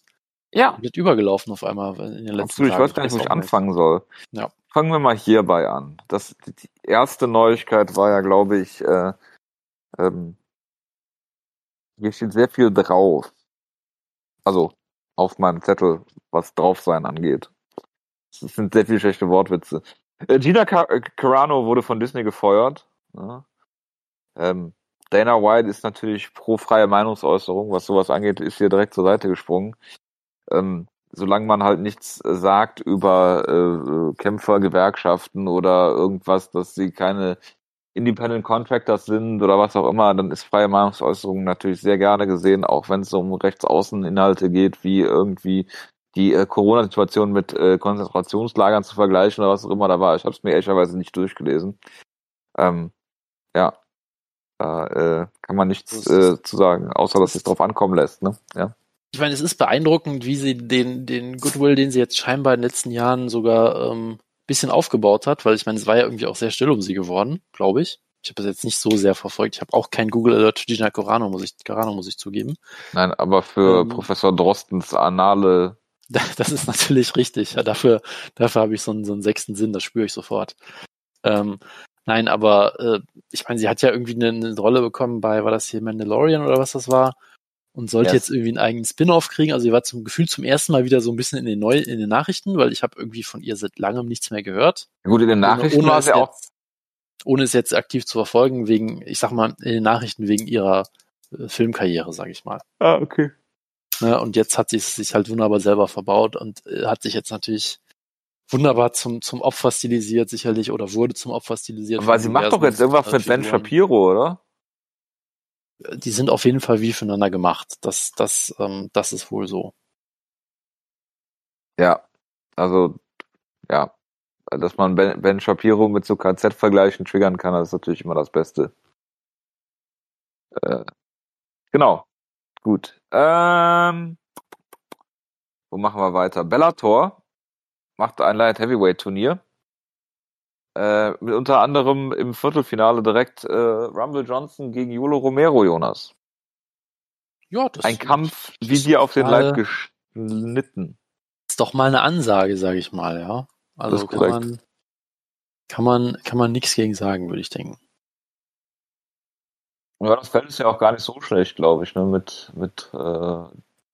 ja. komplett übergelaufen auf einmal in den letzten Absolut, ich Tagen. weiß gar nicht, wo ich anfangen soll. Ja. Fangen wir mal hierbei an. Das, die, die erste Neuigkeit war ja, glaube ich, äh, ähm, hier steht sehr viel drauf. Also auf meinem Zettel, was drauf sein angeht. Es sind sehr viele schlechte Wortwitze. Äh, Gina Car äh, Carano wurde von Disney gefeuert. Ja. Ähm, Dana White ist natürlich pro freie Meinungsäußerung, was sowas angeht, ist hier direkt zur Seite gesprungen. Ähm, solange man halt nichts äh, sagt über äh, Kämpfer, Gewerkschaften oder irgendwas, dass sie keine Independent Contractors sind oder was auch immer, dann ist freie Meinungsäußerung natürlich sehr gerne gesehen, auch wenn es um Rechtsaußeninhalte geht, wie irgendwie die äh, Corona-Situation mit äh, Konzentrationslagern zu vergleichen oder was auch immer da war. Ich habe es mir ehrlicherweise nicht durchgelesen. Ähm, ja, da äh, kann man nichts äh, zu sagen, außer dass es drauf ankommen lässt. Ne? Ja. ich meine, es ist beeindruckend, wie sie den, den Goodwill, den sie jetzt scheinbar in den letzten Jahren sogar ähm, bisschen aufgebaut hat, weil ich meine, es war ja irgendwie auch sehr still um sie geworden, glaube ich. Ich habe das jetzt nicht so sehr verfolgt. Ich habe auch kein Google Alert Gina Carano, muss ich, Carano, muss ich zugeben. Nein, aber für ähm, Professor Drostens Anale. Das ist natürlich richtig. Ja, dafür, dafür habe ich so einen, so einen sechsten Sinn, das spüre ich sofort. Ähm, nein, aber äh, ich meine, sie hat ja irgendwie eine, eine Rolle bekommen bei, war das hier Mandalorian oder was das war? und sollte yes. jetzt irgendwie einen eigenen Spin-off kriegen. Also sie war zum Gefühl zum ersten Mal wieder so ein bisschen in den Neu in den Nachrichten, weil ich habe irgendwie von ihr seit langem nichts mehr gehört. Gut, in den Nachrichten ohne, ohne war sie auch. ohne es jetzt aktiv zu verfolgen, wegen, ich sag mal, in den Nachrichten wegen ihrer äh, Filmkarriere, sage ich mal. Ah, okay. Ja, und jetzt hat sie es sich halt wunderbar selber verbaut und äh, hat sich jetzt natürlich wunderbar zum, zum Opfer stilisiert, sicherlich, oder wurde zum Opfer stilisiert. Weil sie macht doch jetzt irgendwas mit Ben Shapiro, oder? die sind auf jeden Fall wie füreinander gemacht. Das, das, ähm, das ist wohl so. Ja, also ja, dass man Ben, ben Shapiro mit so KZ-Vergleichen triggern kann, das ist natürlich immer das Beste. Äh, genau. Gut. Ähm, wo machen wir weiter? Bellator macht ein Light Heavyweight Turnier. Äh, mit unter anderem im Viertelfinale direkt äh, Rumble Johnson gegen Jolo Romero, Jonas. Ja, das Ein Kampf wie dir auf den Leib geschnitten. Ist doch mal eine Ansage, sage ich mal, ja. Also kann man, kann man, kann man nichts gegen sagen, würde ich denken. Ja, das Feld ist ja auch gar nicht so schlecht, glaube ich, ne? Mit, mit äh,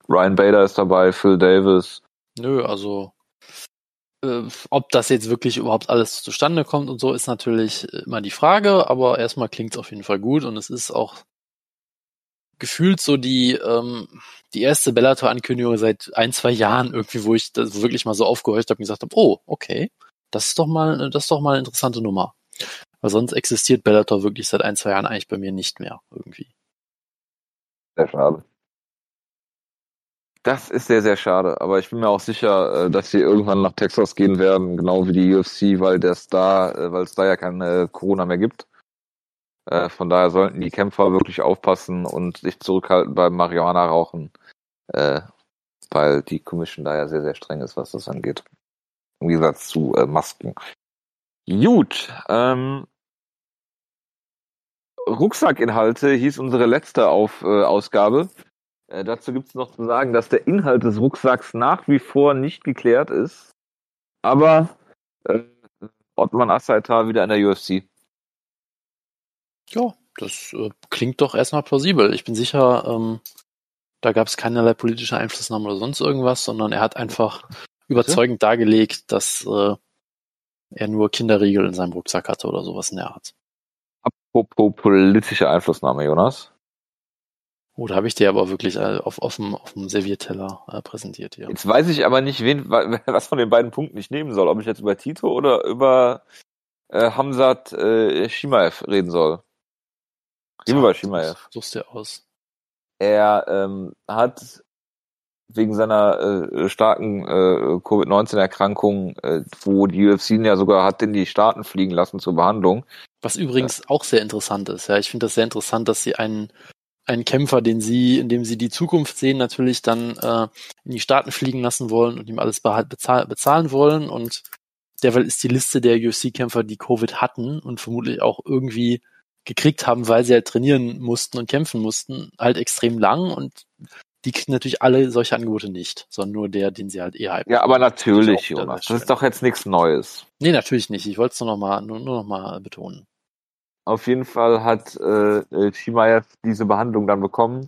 Ryan Bader ist dabei, Phil Davis. Nö, also äh, ob das jetzt wirklich überhaupt alles zustande kommt und so, ist natürlich immer die Frage, aber erstmal klingt es auf jeden Fall gut und es ist auch gefühlt so die, ähm, die erste Bellator-Ankündigung seit ein, zwei Jahren irgendwie, wo ich das wirklich mal so aufgehorcht habe und gesagt habe, oh, okay, das ist doch mal, das ist doch mal eine interessante Nummer. Weil sonst existiert Bellator wirklich seit ein, zwei Jahren eigentlich bei mir nicht mehr irgendwie. Sehr schade. Das ist sehr, sehr schade. Aber ich bin mir auch sicher, äh, dass sie irgendwann nach Texas gehen werden, genau wie die UFC, weil das da, äh, weil es da ja keine Corona mehr gibt. Äh, von daher sollten die Kämpfer wirklich aufpassen und sich zurückhalten beim Marihuana-Rauchen, weil die Commission da ja sehr, sehr streng ist, was das angeht. Im Gegensatz zu Masken. Gut. Ähm, Rucksackinhalte hieß unsere letzte Auf, äh, Ausgabe. Äh, dazu gibt es noch zu sagen, dass der Inhalt des Rucksacks nach wie vor nicht geklärt ist. Aber äh, Ottman Assaitar wieder in der UFC. Ja, das äh, klingt doch erstmal plausibel. Ich bin sicher, ähm, da gab es keinerlei politische Einflussnahme oder sonst irgendwas, sondern er hat einfach überzeugend dargelegt, dass äh, er nur Kinderriegel in seinem Rucksack hatte oder sowas in der Art. Politische Einflussnahme, Jonas. Oh, da habe ich dir aber wirklich äh, auf, auf, dem, auf dem Servierteller äh, präsentiert, ja. Jetzt weiß ich aber nicht, wen, was von den beiden Punkten ich nehmen soll. Ob ich jetzt über Tito oder über äh, Hamzat äh, Shimaev reden soll. Reden über Shimaev. Suchst dir aus. Er ähm, hat wegen seiner äh, starken äh, Covid-19-Erkrankung, äh, wo die UFC ja sogar hat in die Staaten fliegen lassen zur Behandlung. Was übrigens ja. auch sehr interessant ist. Ja, ich finde das sehr interessant, dass sie einen einen Kämpfer, den sie, in dem sie die Zukunft sehen, natürlich dann äh, in die Staaten fliegen lassen wollen und ihm alles bezahl bezahlen wollen. Und derweil ist die Liste der UFC-Kämpfer, die Covid hatten und vermutlich auch irgendwie gekriegt haben, weil sie halt trainieren mussten und kämpfen mussten, halt extrem lang und die kriegen natürlich alle solche Angebote nicht, sondern nur der, den sie halt eher hypen. Ja, aber natürlich, Jonas. Das ist doch jetzt nichts Neues. Nee, natürlich nicht. Ich wollte es nur noch mal, nur, nur noch mal betonen. Auf jeden Fall hat äh, Chimaev diese Behandlung dann bekommen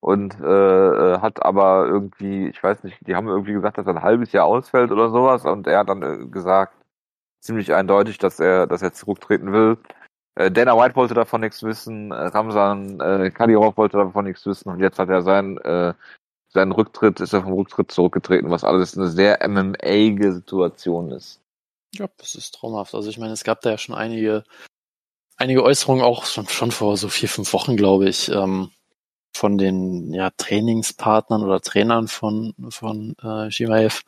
und äh, äh, hat aber irgendwie, ich weiß nicht, die haben irgendwie gesagt, dass er ein halbes Jahr ausfällt oder sowas und er hat dann äh, gesagt, ziemlich eindeutig, dass er, dass er zurücktreten will. Äh, Dana White wollte davon nichts wissen, äh, Ramsan äh, Kadyrov wollte davon nichts wissen und jetzt hat er seinen äh, seinen Rücktritt, ist er vom Rücktritt zurückgetreten, was alles eine sehr MMA-ge Situation ist. Ja, das ist traumhaft. Also ich meine, es gab da ja schon einige einige Äußerungen auch schon, schon vor so vier, fünf Wochen, glaube ich, ähm, von den ja, Trainingspartnern oder Trainern von, von äh, Shimaev,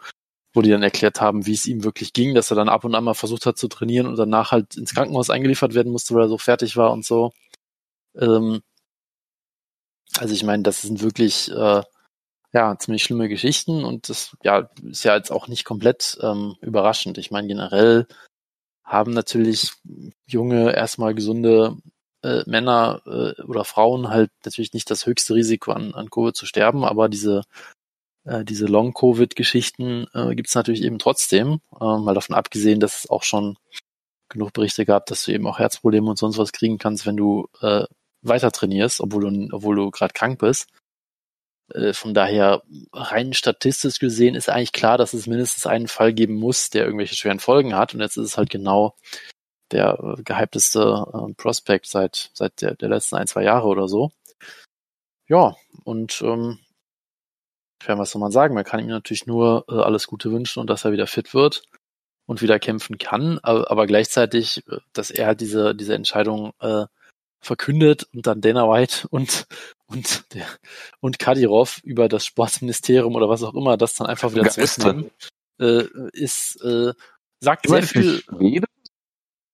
wo die dann erklärt haben, wie es ihm wirklich ging, dass er dann ab und an mal versucht hat zu trainieren und danach halt ins Krankenhaus eingeliefert werden musste, weil er so fertig war und so. Ähm, also ich meine, das sind wirklich äh, ja, ziemlich schlimme Geschichten und das ja, ist ja jetzt auch nicht komplett ähm, überraschend. Ich meine, generell haben natürlich junge, erstmal gesunde äh, Männer äh, oder Frauen halt natürlich nicht das höchste Risiko an, an Covid zu sterben, aber diese äh, diese Long-Covid-Geschichten äh, gibt es natürlich eben trotzdem, äh, mal davon abgesehen, dass es auch schon genug Berichte gab, dass du eben auch Herzprobleme und sonst was kriegen kannst, wenn du äh, weiter trainierst, obwohl du, obwohl du gerade krank bist. Äh, von daher, rein statistisch gesehen ist eigentlich klar, dass es mindestens einen Fall geben muss, der irgendwelche schweren Folgen hat. Und jetzt ist es halt genau der äh, gehypteste äh, Prospect seit, seit der, der letzten ein, zwei Jahre oder so. Ja, und ähm, ja, was soll man sagen? Man kann ihm natürlich nur äh, alles Gute wünschen und dass er wieder fit wird und wieder kämpfen kann, aber, aber gleichzeitig, äh, dass er halt diese, diese Entscheidung äh, verkündet und dann Dana White und und der und Kadirov über das Sportsministerium oder was auch immer das dann einfach wieder zurücknehmen, äh, ist äh, sagt sehr viel. Schwede?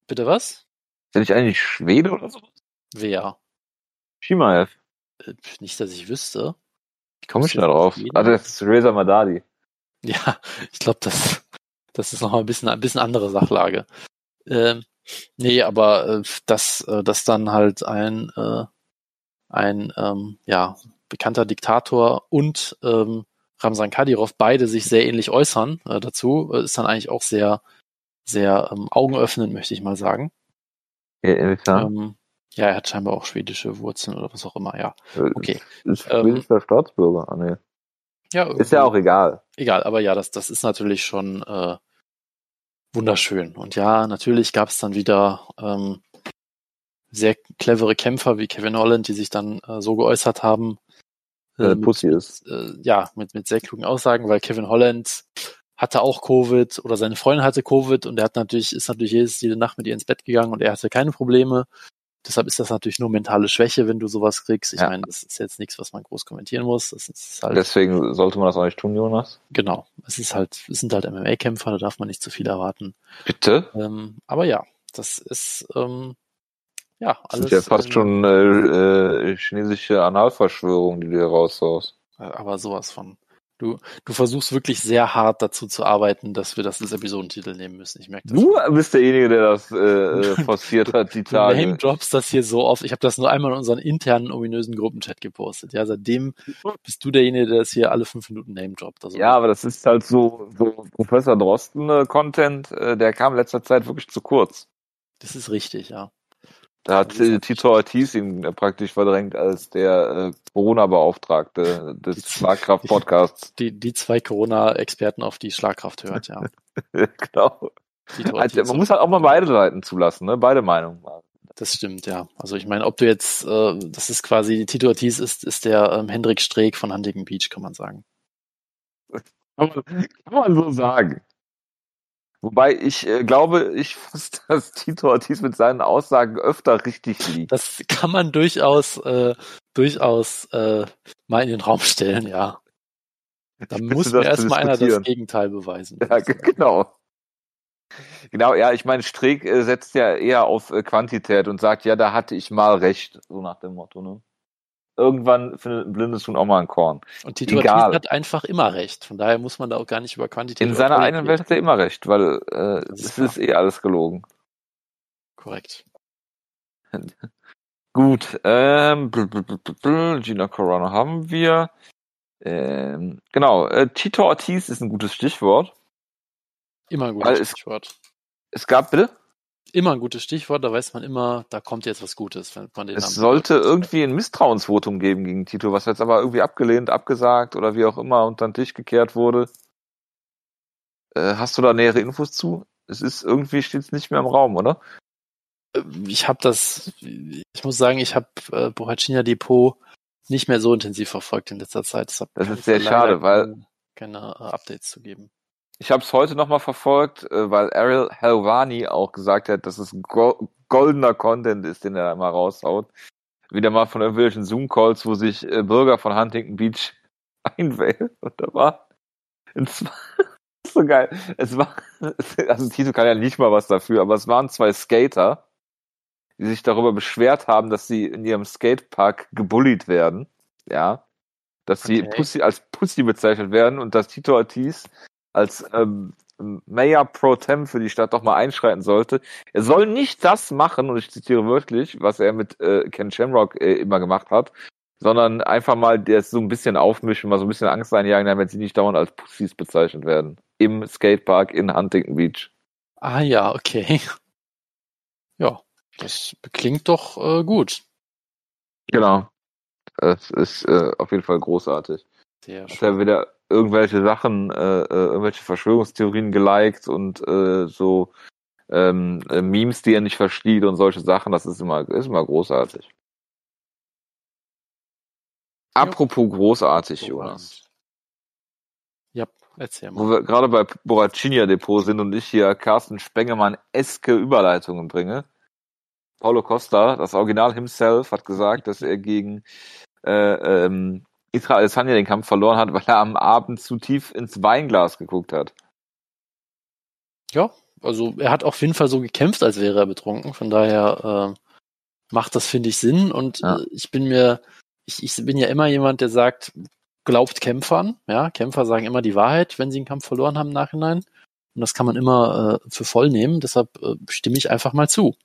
Bitte was? Er nicht eigentlich Schwede oder so? Wer? Shimaev. Äh, nicht, dass ich wüsste. Ich komme schon darauf. Also das ist Reza Madadi. Ja, ich glaube, das, das ist noch mal ein bisschen, ein bisschen andere Sachlage. Ähm, nee, aber äh, dass, äh, dass dann halt ein, äh, ein ähm, ja, bekannter Diktator und ähm, Ramzan Kadyrov beide sich sehr ähnlich äußern äh, dazu, äh, ist dann eigentlich auch sehr, sehr ähm, augenöffnend, möchte ich mal sagen. Ja, ähm, ja, er hat scheinbar auch schwedische Wurzeln oder was auch immer, ja. Äh, okay. Ist schwedischer ähm, Staatsbürger, ah, nee. Ja, ist ja auch egal. Egal, aber ja, das, das ist natürlich schon äh, wunderschön. Und ja, natürlich gab es dann wieder ähm, sehr clevere Kämpfer wie Kevin Holland, die sich dann äh, so geäußert haben. Äh, Pussy ist. Äh, ja, mit, mit sehr klugen Aussagen, weil Kevin Holland hatte auch Covid oder seine Freundin hatte Covid und er hat natürlich, ist natürlich jedes, jede Nacht mit ihr ins Bett gegangen und er hatte keine Probleme. Deshalb ist das natürlich nur mentale Schwäche, wenn du sowas kriegst. Ich ja. meine, das ist jetzt nichts, was man groß kommentieren muss. Ist halt, Deswegen sollte man das auch nicht tun, Jonas. Genau. Es ist halt, es sind halt MMA-Kämpfer, da darf man nicht zu viel erwarten. Bitte? Ähm, aber ja, das ist ähm, ja alles. Das sind ja fast äh, schon äh, äh, chinesische Analverschwörungen, die du hier raushaust. Aber sowas von. Du, du versuchst wirklich sehr hart dazu zu arbeiten, dass wir das als Episodentitel nehmen müssen. Ich merke das. Du bist derjenige, der das äh, äh forciert hat, die Tage. Name drops das hier so oft. Ich habe das nur einmal in unseren internen ominösen Gruppenchat gepostet. Ja, seitdem bist du derjenige, der das hier alle fünf Minuten Name droppt. Also ja, aber das ist halt so, so Professor Drosten äh, Content, äh, der kam letzter Zeit wirklich zu kurz. Das ist richtig, ja. Da hat äh, Tito Ortiz ihn äh, praktisch verdrängt als der äh, Corona-Beauftragte des Schlagkraft-Podcasts. Die, die zwei Corona-Experten, auf die Schlagkraft hört, ja. genau. Also, man muss halt auch mal beide Seiten zulassen, ne? beide Meinungen. Das stimmt, ja. Also ich meine, ob du jetzt, äh, das ist quasi, Tito Ortiz ist, ist der ähm, Hendrik Streeck von Huntington Beach, kann man sagen. Kann man, kann man so sagen. Wobei ich äh, glaube, ich fast, dass Tito Ortiz mit seinen Aussagen öfter richtig liegt. Das kann man durchaus, äh, durchaus äh, mal in den Raum stellen, ja. Da muss mir erstmal einer das Gegenteil beweisen. Ja, genau. Genau, ja, ich meine, Streeck äh, setzt ja eher auf äh, Quantität und sagt, ja, da hatte ich mal recht, so nach dem Motto, ne? Irgendwann findet ein blindes Huhn auch mal ein Korn. Und Tito Egal. hat einfach immer recht. Von daher muss man da auch gar nicht über Quantität. In seiner eigenen Welt hat er immer recht, weil äh, es ist, ist eh alles gelogen. Korrekt. Gut, ähm, Gina Corona haben wir. Ähm, genau, äh, Tito Ortiz ist ein gutes Stichwort. Immer ein gutes Stichwort. Es gab, bitte? Immer ein gutes Stichwort, da weiß man immer, da kommt jetzt was Gutes von den Es sollte irgendwie ein Misstrauensvotum geben gegen Tito, was jetzt aber irgendwie abgelehnt, abgesagt oder wie auch immer unter den Tisch gekehrt wurde. Äh, hast du da nähere Infos zu? Es ist irgendwie steht es nicht mehr im Raum, oder? Äh, ich habe das, ich muss sagen, ich habe äh, Bohacina Depot nicht mehr so intensiv verfolgt in letzter Zeit. Das, das ist sehr schade, weil keine Updates zu geben. Ich habe es heute nochmal verfolgt, äh, weil Ariel Helvani auch gesagt hat, dass es goldener Content ist, den er da mal raushaut. Wieder mal von irgendwelchen Zoom-Calls, wo sich äh, Bürger von Huntington Beach einwählen. Und da war, es war so geil. Es war, also Tito kann ja nicht mal was dafür, aber es waren zwei Skater, die sich darüber beschwert haben, dass sie in ihrem Skatepark gebullied werden. Ja. dass sie Okay. Pussy, als Pussy bezeichnet werden und dass Tito Ortiz als ähm, Mayor Pro Tem für die Stadt doch mal einschreiten sollte. Er soll nicht das machen, und ich zitiere wörtlich, was er mit äh, Ken Shamrock äh, immer gemacht hat, sondern einfach mal das so ein bisschen aufmischen, mal so ein bisschen Angst einjagen, damit sie nicht dauernd als Pussys bezeichnet werden. Im Skatepark in Huntington Beach. Ah ja, okay. Ja, das klingt doch äh, gut. Genau. Es ist äh, auf jeden Fall großartig. Sehr Hat schön. er wieder irgendwelche Sachen, äh, äh, irgendwelche Verschwörungstheorien geliked und äh, so ähm, äh, Memes, die er nicht versteht und solche Sachen. Das ist immer, ist immer großartig. Apropos großartig, Jonas. Ja, erzähl Wo mal. wir gerade bei Boracinia Depot sind und ich hier Carsten Spengemann-eske Überleitungen bringe. Paulo Costa, das Original himself, hat gesagt, dass er gegen äh, ähm, Israel Adesanya den Kampf verloren hat, weil er am Abend zu tief ins Weinglas geguckt hat. Ja, also er hat auf jeden Fall so gekämpft, als wäre er betrunken. Von daher äh, macht das, finde ich, Sinn. Und Ja. äh, ich bin mir, ich, ich bin ja immer jemand, der sagt, glaubt Kämpfern. Ja, Kämpfer sagen immer die Wahrheit, wenn sie einen Kampf verloren haben im Nachhinein. Und das kann man immer äh, für voll nehmen. Deshalb äh, stimme ich einfach mal zu.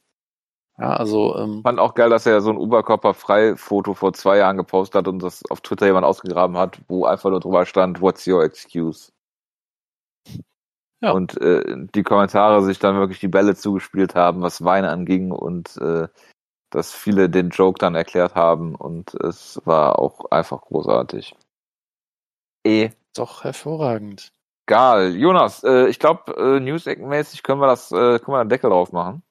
Ja, also ähm, Fand auch geil, dass er so ein Oberkörperfrei-Foto vor zwei Jahren gepostet hat und das auf Twitter jemand ausgegraben hat, wo einfach nur drüber stand, what's your excuse? Ja. Und äh, die Kommentare sich dann wirklich die Bälle zugespielt haben, was Wein anging und äh, dass viele den Joke dann erklärt haben und es war auch einfach großartig. Egal. doch hervorragend. Jonas, äh, ich glaube, äh, News-mäßig können wir das, äh, können wir einen Deckel drauf machen.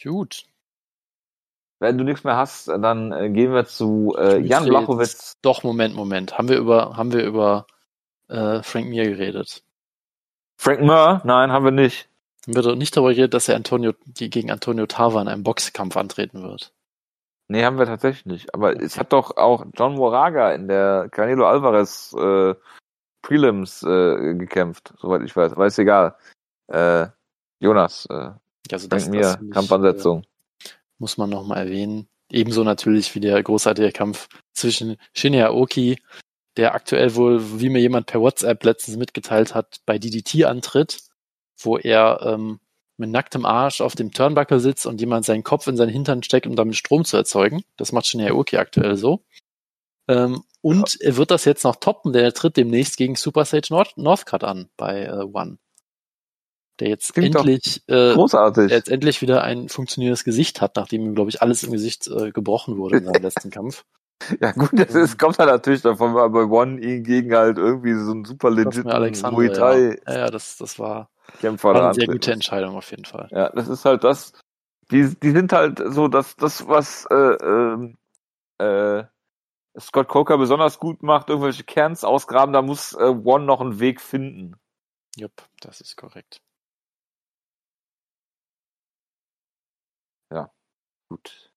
Gut. Wenn du nichts mehr hast, dann äh, gehen wir zu äh, Jan Blachowitz. Doch, Moment, Moment. Haben wir über, haben wir über äh, Frank Mir geredet? Frank Mir? Nein, haben wir nicht. Haben wir doch nicht darüber geredet, dass er Antonio, gegen Antonio Tava in einem Boxkampf antreten wird? Nee, haben wir tatsächlich nicht. Aber es hat doch auch John Moraga in der Canelo Alvarez äh, Prelims äh, gekämpft, soweit ich weiß. Aber ist egal. Äh, Jonas, äh, Also Frank Mir, finde ich, Kampfansetzung. Äh, muss man nochmal erwähnen. Ebenso natürlich wie der großartige Kampf zwischen Shinya Aoki, der aktuell wohl, wie mir jemand per WhatsApp letztens mitgeteilt hat, bei DDT antritt, wo er ähm, mit nacktem Arsch auf dem Turnbuckle sitzt und jemand seinen Kopf in seinen Hintern steckt, um damit Strom zu erzeugen. Das macht Shinya Aoki aktuell so. Ähm, und er wird das jetzt noch toppen, denn er tritt demnächst gegen Super Sage North Northcutt an bei äh, One. Der jetzt Klingt endlich äh, Großartig. der jetzt endlich wieder ein funktionierendes Gesicht hat, nachdem ihm, glaube ich, alles im Gesicht äh, gebrochen wurde in seinem letzten Kampf. Ja gut, das ist, kommt halt natürlich davon, weil bei One ihn gegen halt irgendwie so einen super Das legit mir Alexander, Muay Thai ja. ja, ja, das, das war, Kämpfer war eine sehr gute. Entscheidung auf jeden Fall. Ja, das ist halt das. Die, die sind halt so, dass das, was äh, ähm, äh, Scott Coker besonders gut macht, irgendwelche Kerns ausgraben, da muss äh, One noch einen Weg finden. Jupp, das ist korrekt. Gut.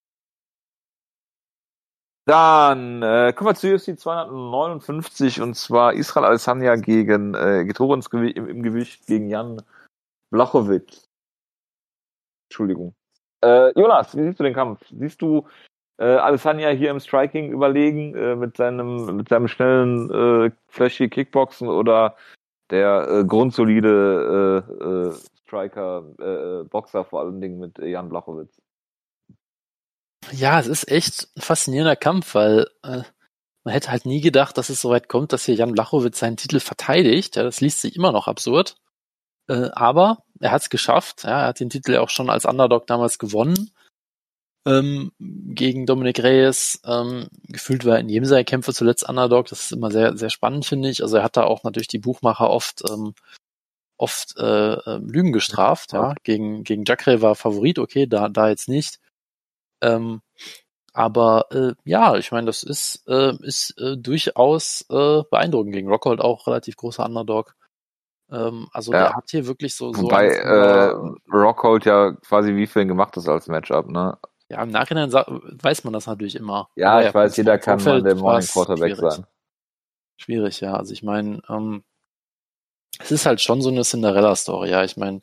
Dann äh, kommen wir zu UFC 259 und zwar Israel Adesanya gegen äh, Getore ins Gewi im, im Gewicht gegen Jan Blachowicz. Entschuldigung. Äh, Jonas, wie siehst du den Kampf? Siehst du äh, Adesanya hier im Striking überlegen äh, mit seinem mit seinem schnellen äh, flashy Kickboxen oder der äh, grundsolide äh, äh, Striker äh, äh, Boxer vor allen Dingen mit Jan Blachowicz? Ja, es ist echt ein faszinierender Kampf, weil äh, man hätte halt nie gedacht, dass es so weit kommt, dass hier Jan Blachowitz seinen Titel verteidigt. Ja, das liest sich immer noch absurd. Äh, aber er hat es geschafft. Ja, er hat den Titel ja auch schon als Underdog damals gewonnen. Ähm, gegen Dominik Reyes. Ähm, gefühlt war er in jedem seiner Kämpfe zuletzt Underdog. Das ist immer sehr, sehr spannend, finde ich. Also er hat da auch natürlich die Buchmacher oft, ähm, oft äh, äh, Lügen gestraft. Ja, gegen, gegen Jacre war Favorit, okay, da, da jetzt nicht. Ähm, aber äh, ja, ich meine, das ist, äh, ist äh, durchaus äh, beeindruckend gegen Rockhold auch relativ großer Underdog. Ähm, also Ja. der hat hier wirklich so, so Wobei äh, Rockhold ja quasi wie für ihn gemacht ist als Matchup, ne? ja im Nachhinein weiß man das natürlich immer. Ja, Aber ich weiß, im jeder kann mal der Morning Quarterback schwierig. sein. Schwierig, ja. Also ich meine, ähm, es ist halt schon so eine Cinderella-Story, ja. Ich meine,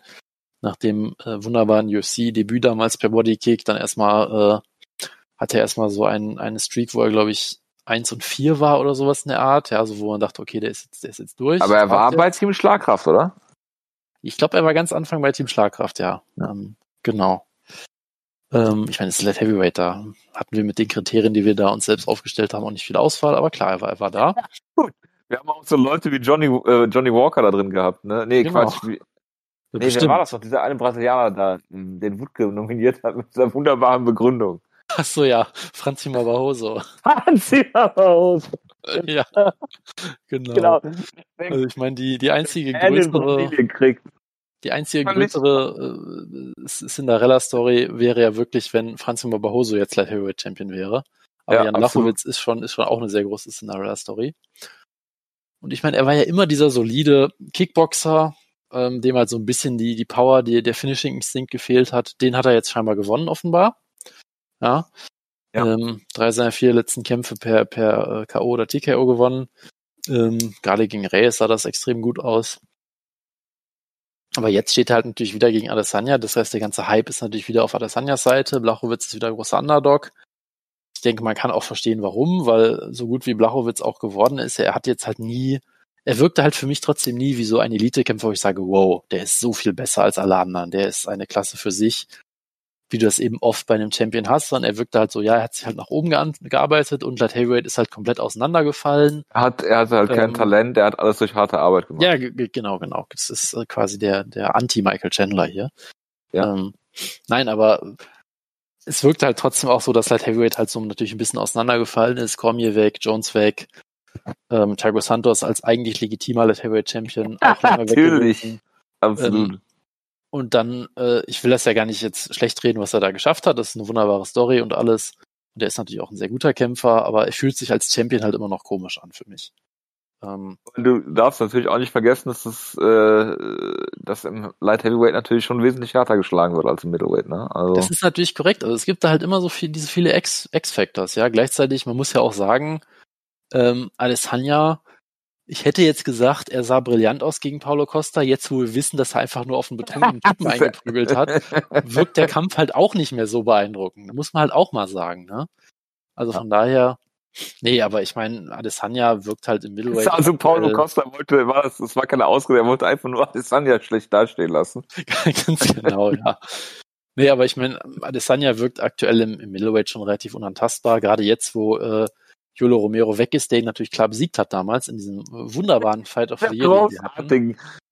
nach dem äh, wunderbaren UFC-Debüt damals per Bodykick, dann erstmal äh, hatte er erstmal so ein, eine Streak, wo er, glaube ich, 1 und 4 war oder sowas in der Art, ja, also wo man dachte, okay, der ist jetzt, der ist jetzt durch. Aber er war bei Team Schlagkraft, oder? Ich glaube, er war ganz Anfang bei Team Schlagkraft, ja. ja. Ähm, genau. Ähm, ich meine, es ist Light Heavyweight, da hatten wir mit den Kriterien, die wir da uns selbst aufgestellt haben, auch nicht viel Auswahl, aber klar, er war, er war da. Gut. Wir haben auch so Leute wie Johnny, äh, Johnny Walker da drin gehabt, ne? Nee, Genau. Quatsch. Wie, Ja, nee, wer war das noch? Dieser eine Brasilianer da, den Wutke nominiert hat mit dieser wunderbaren Begründung. Ach so, ja, Franzi Barroso. Hansi Barroso. ja, genau. Genau. Also ich meine, die, die einzige Er größere, die einzige größere äh, Cinderella-Story wäre ja wirklich, wenn Franz Barroso jetzt Light Heavyweight Champion wäre. Aber Ja, Jan. Lachowitz ist schon, ist schon auch eine sehr große Cinderella-Story. Und ich meine, er war ja immer dieser solide Kickboxer, ähm, dem halt so ein bisschen die, die Power, die, der Finishing-Instinkt gefehlt hat. Den hat er jetzt scheinbar gewonnen, offenbar. Ja. Ja. Ähm, drei seiner vier letzten Kämpfe per, per äh, K.O. oder TKO gewonnen. Ähm, gerade gegen Reyes sah das extrem gut aus. Aber jetzt steht er halt natürlich wieder gegen Adesanya. Das heißt, der ganze Hype ist natürlich wieder auf Adesanyas Seite. Blachowitz ist wieder ein großer Underdog. Ich denke, man kann auch verstehen, warum, weil so gut wie Blachowitz auch geworden ist, er hat jetzt halt nie, er wirkte halt für mich trotzdem nie wie so ein Elite-Kämpfer, wo ich sage, wow, der ist so viel besser als alle anderen. Der ist eine Klasse für sich, wie du das eben oft bei einem Champion hast, sondern er wirkte halt so, ja, er hat sich halt nach oben gearbeitet und Light Heavyweight ist halt komplett auseinandergefallen. Er hat, er hatte halt kein Ähm, Talent, er hat alles durch harte Arbeit gemacht. Ja, ge- ge- genau, genau. Das ist äh, quasi der, der Anti-Michael Chandler hier. Ja. Ähm, nein, aber es wirkt halt trotzdem auch so, dass Light Heavyweight halt so natürlich ein bisschen auseinandergefallen ist. Cormier weg, Jones weg, ähm, Thiago Santos als eigentlich legitimer Light Heavyweight Champion auch lange Natürlich. Absolut. Ähm, Und dann, äh, ich will das ja gar nicht jetzt schlecht reden, was er da geschafft hat. Das ist eine wunderbare Story und alles. Und er ist natürlich auch ein sehr guter Kämpfer, aber er fühlt sich als Champion halt immer noch komisch an für mich. Ähm, du darfst natürlich auch nicht vergessen, dass das, äh, dass im Light Heavyweight natürlich schon wesentlich härter geschlagen wird als im Middleweight, ne? Also, Das ist natürlich korrekt. Also es gibt da halt immer so viel, diese viele X-Factors, ja. Gleichzeitig, man muss ja auch sagen, ähm, Alessandra, ich hätte jetzt gesagt, er sah brillant aus gegen Paulo Costa. Jetzt, wo wir wissen, dass er einfach nur auf einen betrunkenen Typen eingeprügelt hat, wirkt der Kampf halt auch nicht mehr so beeindruckend. Muss man halt auch mal sagen, ne? Also von daher, nee, aber ich meine, Adesanya wirkt halt im Middleweight. also Paulo Costa wollte, war das, das war keine Ausrede, er wollte einfach nur Adesanya schlecht dastehen lassen. Ganz genau, ja. Nee, aber ich meine, Adesanya wirkt aktuell im, im Middleweight schon relativ unantastbar. Gerade jetzt, wo äh, Jolo Romero weg ist, der ihn natürlich klar besiegt hat damals in diesem wunderbaren Fight of the Year.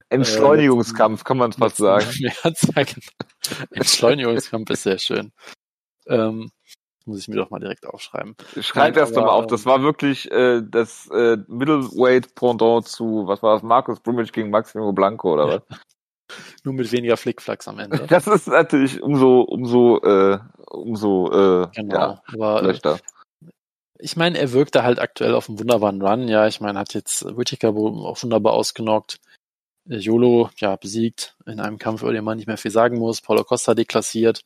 Entschleunigungskampf, kann man fast sagen. Ja, sagen. Entschleunigungskampf ist sehr schön. Ähm, muss ich mir doch mal direkt aufschreiben. Schreib Nein, das doch mal aber, auf. Das war wirklich äh, das äh, Middleweight Pendant zu, was war das, Markus Brummage gegen Maximo Blanco oder was? Nur mit weniger Flickflacks am Ende. Das ist natürlich umso, umso, äh, umso, äh, Genau. ja, aber äh, schlechter. Ich meine, er wirkt da halt aktuell auf einem wunderbaren Run. Ja, ich meine, hat jetzt Whittaker wohl auch wunderbar ausgenockt. Äh, Jolo, ja, besiegt in einem Kampf, über den man nicht mehr viel sagen muss. Paulo Costa deklassiert.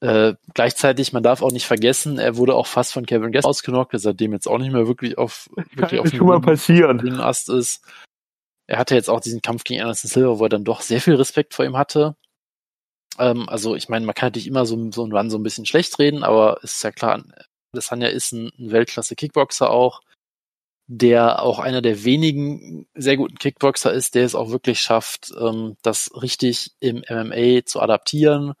Äh, gleichzeitig, man darf auch nicht vergessen, er wurde auch fast von Kevin Guest ausgenockt, der seitdem jetzt auch nicht mehr wirklich auf, wirklich auf passieren. grünen Ast ist. Er hatte jetzt auch diesen Kampf gegen Anderson Silva, wo er dann doch sehr viel Respekt vor ihm hatte. Ähm, also ich meine, man kann natürlich immer so, so einen Run so ein bisschen schlecht reden, aber es ist ja klar, Adesanya ist ein, ein Weltklasse-Kickboxer auch, der auch einer der wenigen sehr guten Kickboxer ist, der es auch wirklich schafft, ähm, das richtig im MMA zu adaptieren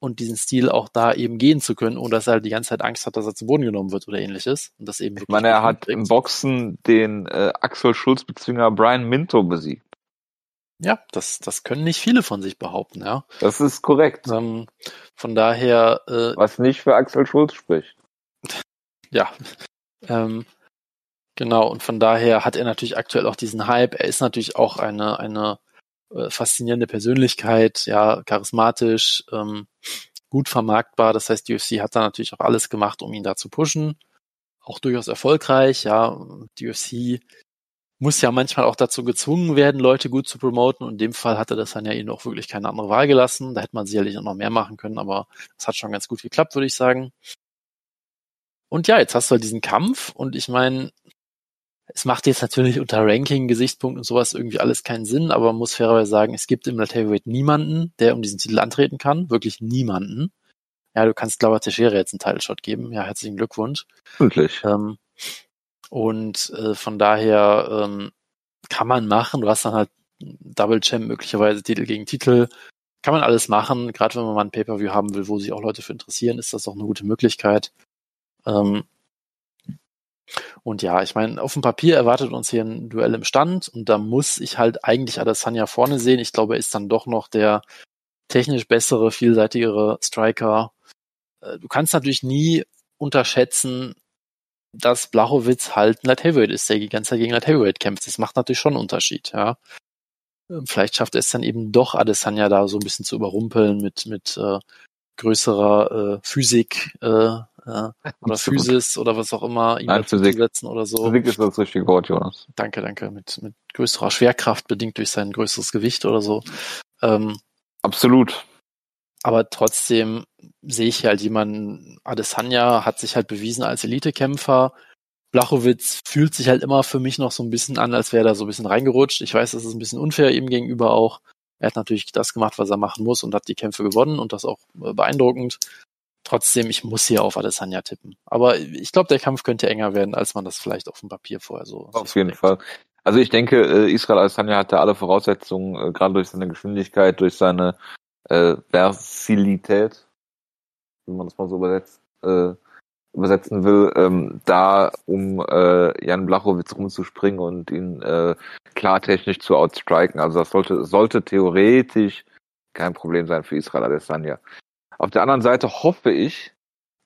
und diesen Stil auch da eben gehen zu können, ohne dass er halt die ganze Zeit Angst hat, dass er zu Boden genommen wird oder ähnliches. Und das eben Ich meine, er hat hinkriegt. im Boxen den äh, Axel Schulz-Bezwinger Brian Minto besiegt. Ja, das, das können nicht viele von sich behaupten, ja. Das ist korrekt. Ähm, von daher, äh, Was nicht für Axel Schulz spricht. Ja. Ähm, genau, und von daher hat er natürlich aktuell auch diesen Hype. Er ist natürlich auch eine, eine äh, faszinierende Persönlichkeit, ja, charismatisch, ähm, gut vermarktbar. Das heißt, die UFC hat da natürlich auch alles gemacht, um ihn da zu pushen. Auch durchaus erfolgreich, ja. Die UFC muss ja manchmal auch dazu gezwungen werden, Leute gut zu promoten. Und in dem Fall hatte das dann ja ihnen auch wirklich keine andere Wahl gelassen. Da hätte man sicherlich auch noch mehr machen können, aber es hat schon ganz gut geklappt, würde ich sagen. Und ja, jetzt hast du halt diesen Kampf und ich meine, es macht jetzt natürlich unter Ranking, Gesichtspunkt und sowas irgendwie alles keinen Sinn, aber man muss fairerweise sagen, es gibt im Light Heavyweight niemanden, der um diesen Titel antreten kann. Wirklich niemanden. Ja, du kannst Glauber Teixeira jetzt einen Title-Shot geben. Ja, herzlichen Glückwunsch. Wirklich. Ähm, Und äh, von daher ähm, kann man machen. Du hast dann halt Double Champ möglicherweise Titel gegen Titel. Kann man alles machen. Gerade wenn man mal ein Pay-per-View haben will, wo sich auch Leute für interessieren, ist das auch eine gute Möglichkeit. Ähm, und ja, ich meine, auf dem Papier erwartet uns hier ein Duell im Stand und da muss ich halt eigentlich Adesanya vorne sehen. Ich glaube, er ist dann doch noch der technisch bessere, vielseitigere Striker. Äh, du kannst natürlich nie unterschätzen, dass Blachowitz halt ein Light Heavyweight ist, der die ganze Zeit gegen Light Heavyweight kämpft. Das macht natürlich schon einen Unterschied, ja. Ähm, vielleicht schafft er es dann eben doch, Adesanya da so ein bisschen zu überrumpeln mit, mit äh, größerer äh, Physik äh, äh, oder. Physis oder was auch immer ihm Nein, Physik. setzen oder so. Physik ist das richtige Wort, Jonas. Danke, danke. Mit, mit größerer Schwerkraft bedingt durch sein größeres Gewicht oder so. Ähm, Absolut. Aber trotzdem sehe ich halt jemanden, Adesanya hat sich halt bewiesen als Elitekämpfer. Blachowitz fühlt sich halt immer für mich noch so ein bisschen an, als wäre er da so ein bisschen reingerutscht. Ich weiß, das ist ein bisschen unfair ihm gegenüber auch. Er hat natürlich das gemacht, was er machen muss und hat die Kämpfe gewonnen und das auch äh, beeindruckend. Trotzdem, ich muss hier auf Adesanya tippen. Aber ich glaube, der Kampf könnte enger werden, als man das vielleicht auf dem Papier vorher so. Auf jeden denkt. Fall. Also ich denke, äh, Israel Adesanya hat da alle Voraussetzungen, äh, gerade durch seine Geschwindigkeit, durch seine äh, Versilität, wenn man das mal so übersetzt, äh, übersetzen will, ähm, da um äh, Jan Blachowitz rumzuspringen und ihn äh, klartechnisch zu outstriken. Also das sollte, sollte theoretisch kein Problem sein für Israel Adesanya. Auf der anderen Seite hoffe ich,